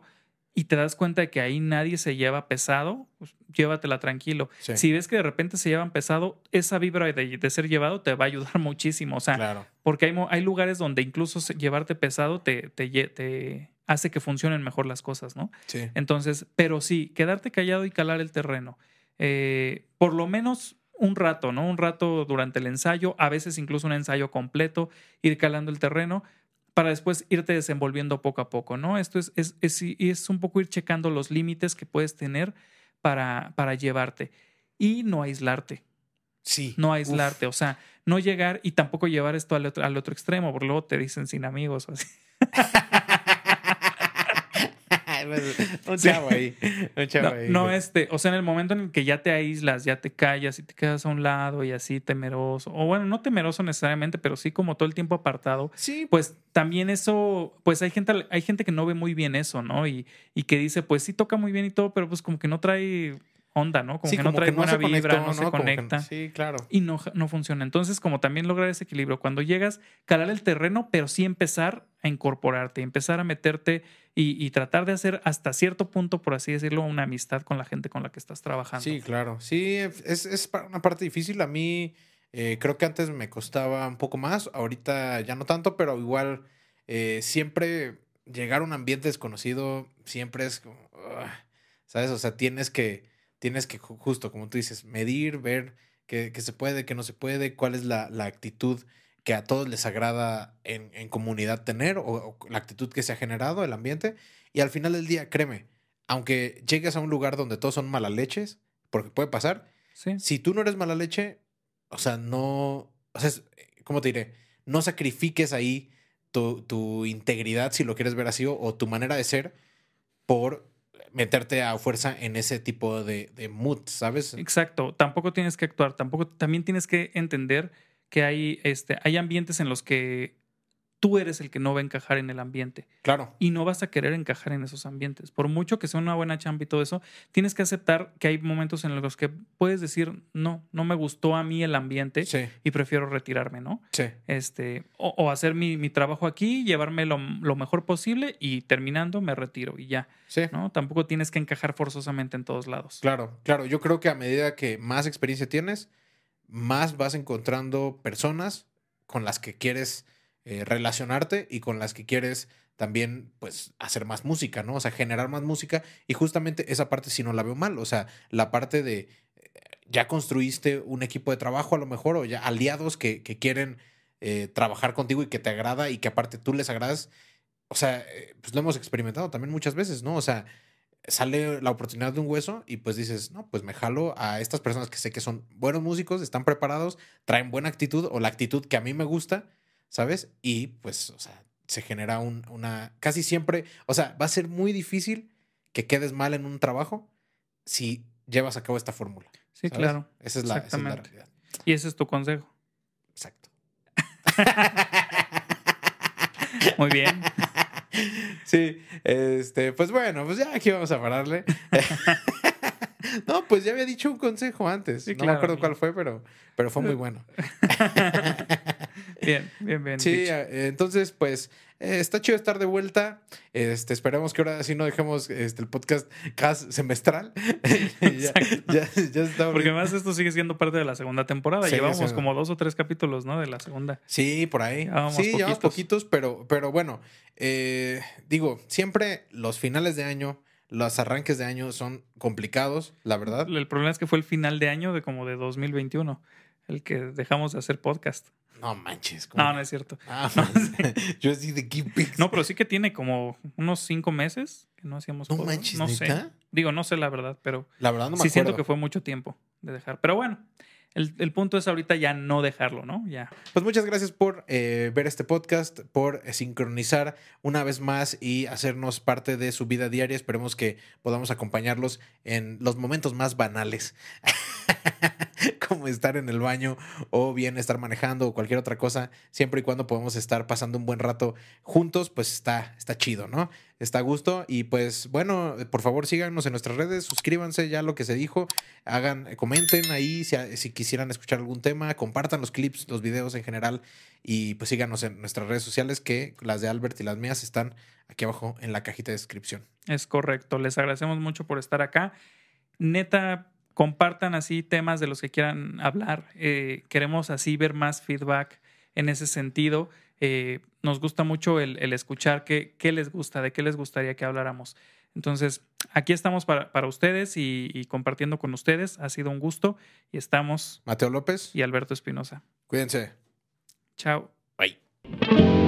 y te das cuenta de que ahí nadie se lleva pesado, pues llévatela tranquilo. Sí, Si ves que de repente se llevan pesado, esa vibra de, de ser llevado te va a ayudar muchísimo. O sea, claro. porque hay, hay lugares donde incluso llevarte pesado te, te hace que funcionen mejor las cosas, ¿no? Sí. Entonces, pero sí, quedarte callado y calar el terreno. Eh, por lo menos un rato, ¿no? Un rato durante el ensayo, a veces incluso un ensayo completo, ir calando el terreno para después irte desenvolviendo poco a poco, ¿no? Esto es, es, es, es un poco ir checando los límites que puedes tener para, para llevarte y no aislarte Sí. no Uf. aislarte, o sea, no llegar y tampoco llevar esto al otro, al otro extremo, porque luego te dicen sin amigos o así. un chavo ahí. Un chavo No, ahí. no este, o sea, en el momento en el que ya te aíslas, ya te callas y te quedas a un lado y así temeroso, o bueno, no temeroso necesariamente, pero sí como todo el tiempo apartado, Sí, pues también eso, pues hay gente, hay gente que no ve muy bien eso, ¿no? Y, y que dice, pues sí toca muy bien y todo, pero pues como que no trae onda, ¿no? Como sí, que no trae buena se vibra, conectó, no se que- conecta. sí, claro. y no, no funciona. Entonces, como también lograr ese equilibrio, cuando llegas, calar el terreno, pero sí empezar a incorporarte, empezar a meterte y, y tratar de hacer hasta cierto punto, por así decirlo, una amistad con la gente con la que estás trabajando. Sí, claro. Sí, es, es una parte difícil. A mí, Eh, creo que antes me costaba un poco más, ahorita ya no tanto, pero igual eh, siempre llegar a un ambiente desconocido siempre es como, ugh, ¿sabes? O sea, tienes que, tienes que ju- justo, como tú dices, medir, ver qué, qué se puede, qué no se puede, cuál es la, la actitud que a todos les agrada en, en comunidad tener o, o la actitud que se ha generado, el ambiente. Y al final del día, créeme, aunque llegues a un lugar donde todos son mala leches, porque puede pasar, Sí. si tú no eres mala leche, o sea, no, o sea, es- ¿cómo te diré? No sacrifiques ahí tu, tu integridad, si lo quieres ver así, o, o tu manera de ser por meterte a fuerza en ese tipo de, de mood, ¿sabes? Exacto, tampoco tienes que actuar, tampoco también tienes que entender que hay este hay ambientes en los que tú eres el que no va a encajar en el ambiente Claro, y no vas a querer encajar en esos ambientes. Por mucho que sea una buena chamba y todo eso, tienes que aceptar que hay momentos en los que puedes decir, "No, no me gustó a mí el ambiente sí, y prefiero retirarme", ¿no? sí, Este, o, o hacer mi, mi trabajo aquí, llevarme lo, lo mejor posible y terminando me retiro y ya, sí. ¿no? Tampoco tienes que encajar forzosamente en todos lados. Claro, claro. Yo creo que a medida que más experiencia tienes, más vas encontrando personas con las que quieres eh, relacionarte y con las que quieres también, pues, hacer más música, ¿no? O sea, generar más música. Y justamente esa parte sí no la veo mal. O sea, la parte de ya construiste un equipo de trabajo a lo mejor o ya aliados que, que quieren eh, trabajar contigo y que te agrada y que aparte tú les agradas. O sea, eh, pues lo hemos experimentado también muchas veces, ¿no? O sea, sale la oportunidad de un hueso y pues dices, no, pues me jalo a estas personas que sé que son buenos músicos, están preparados, traen buena actitud o la actitud que a mí me gusta, ¿sabes? Y pues, o sea, se genera un- una, casi siempre, o sea, va a ser muy difícil que quedes mal en un trabajo si llevas a cabo esta fórmula. Sí, ¿sabes? claro. Esa es, la, esa es la Exactamente. realidad. Y ese es tu consejo. Exacto. Muy bien. Sí, este, pues bueno, pues ya aquí vamos a pararle. no, pues ya había dicho un consejo antes. Sí, no me acuerdo cuál fue, pero, pero fue muy bueno. Bien, bien, bien. Sí, dicho. eh, entonces, pues, eh, está chido estar de vuelta. Este, esperemos que ahora sí no dejemos este, el podcast casi semestral. ya, Exacto. ya, ya está Porque además esto sigue siendo parte de la segunda temporada. Llevamos como dos o tres capítulos, ¿no? De la segunda. Sí, por ahí. Sí, llevamos poquitos. poquitos, pero, pero bueno, eh, digo, siempre los finales de año, los arranques de año son complicados, la verdad. El problema es que fue el final de año de como de 2021, el que dejamos de hacer podcast. No manches. ¿cómo? No, no es cierto. Ah, yo así de qué. No, pero sí que tiene como unos cinco meses que no hacíamos No podcast. manches, No sé. Digo, no sé la verdad, pero La verdad no me sí acuerdo. siento que fue mucho tiempo de dejar. Pero bueno, el, el punto es ahorita ya no dejarlo, ¿no? Ya. Pues muchas gracias por eh, ver este podcast, por eh, sincronizar una vez más y hacernos parte de su vida diaria. Esperemos que podamos acompañarlos en los momentos más banales, como estar en el baño o bien estar manejando o cualquier otra cosa, siempre y cuando podamos estar pasando un buen rato juntos, pues está, está chido, ¿no? Está a gusto y pues bueno, por favor síganos en nuestras redes, suscríbanse ya lo que se dijo, hagan, comenten ahí si, si quisieran escuchar algún tema, compartan los clips, los videos en general y pues síganos en nuestras redes sociales que las de Albert y las mías están aquí abajo en la cajita de descripción. Es correcto. Les agradecemos mucho por estar acá. Neta, compartan así temas de los que quieran hablar. Eh, queremos así ver más feedback en ese sentido. Eh, nos gusta mucho el, el escuchar qué, qué les gusta, de qué les gustaría que habláramos. Entonces, aquí estamos para, para ustedes y, y compartiendo con ustedes. Ha sido un gusto y estamos Mateo López, y Alberto Espinosa. cuídense. Chao. Bye.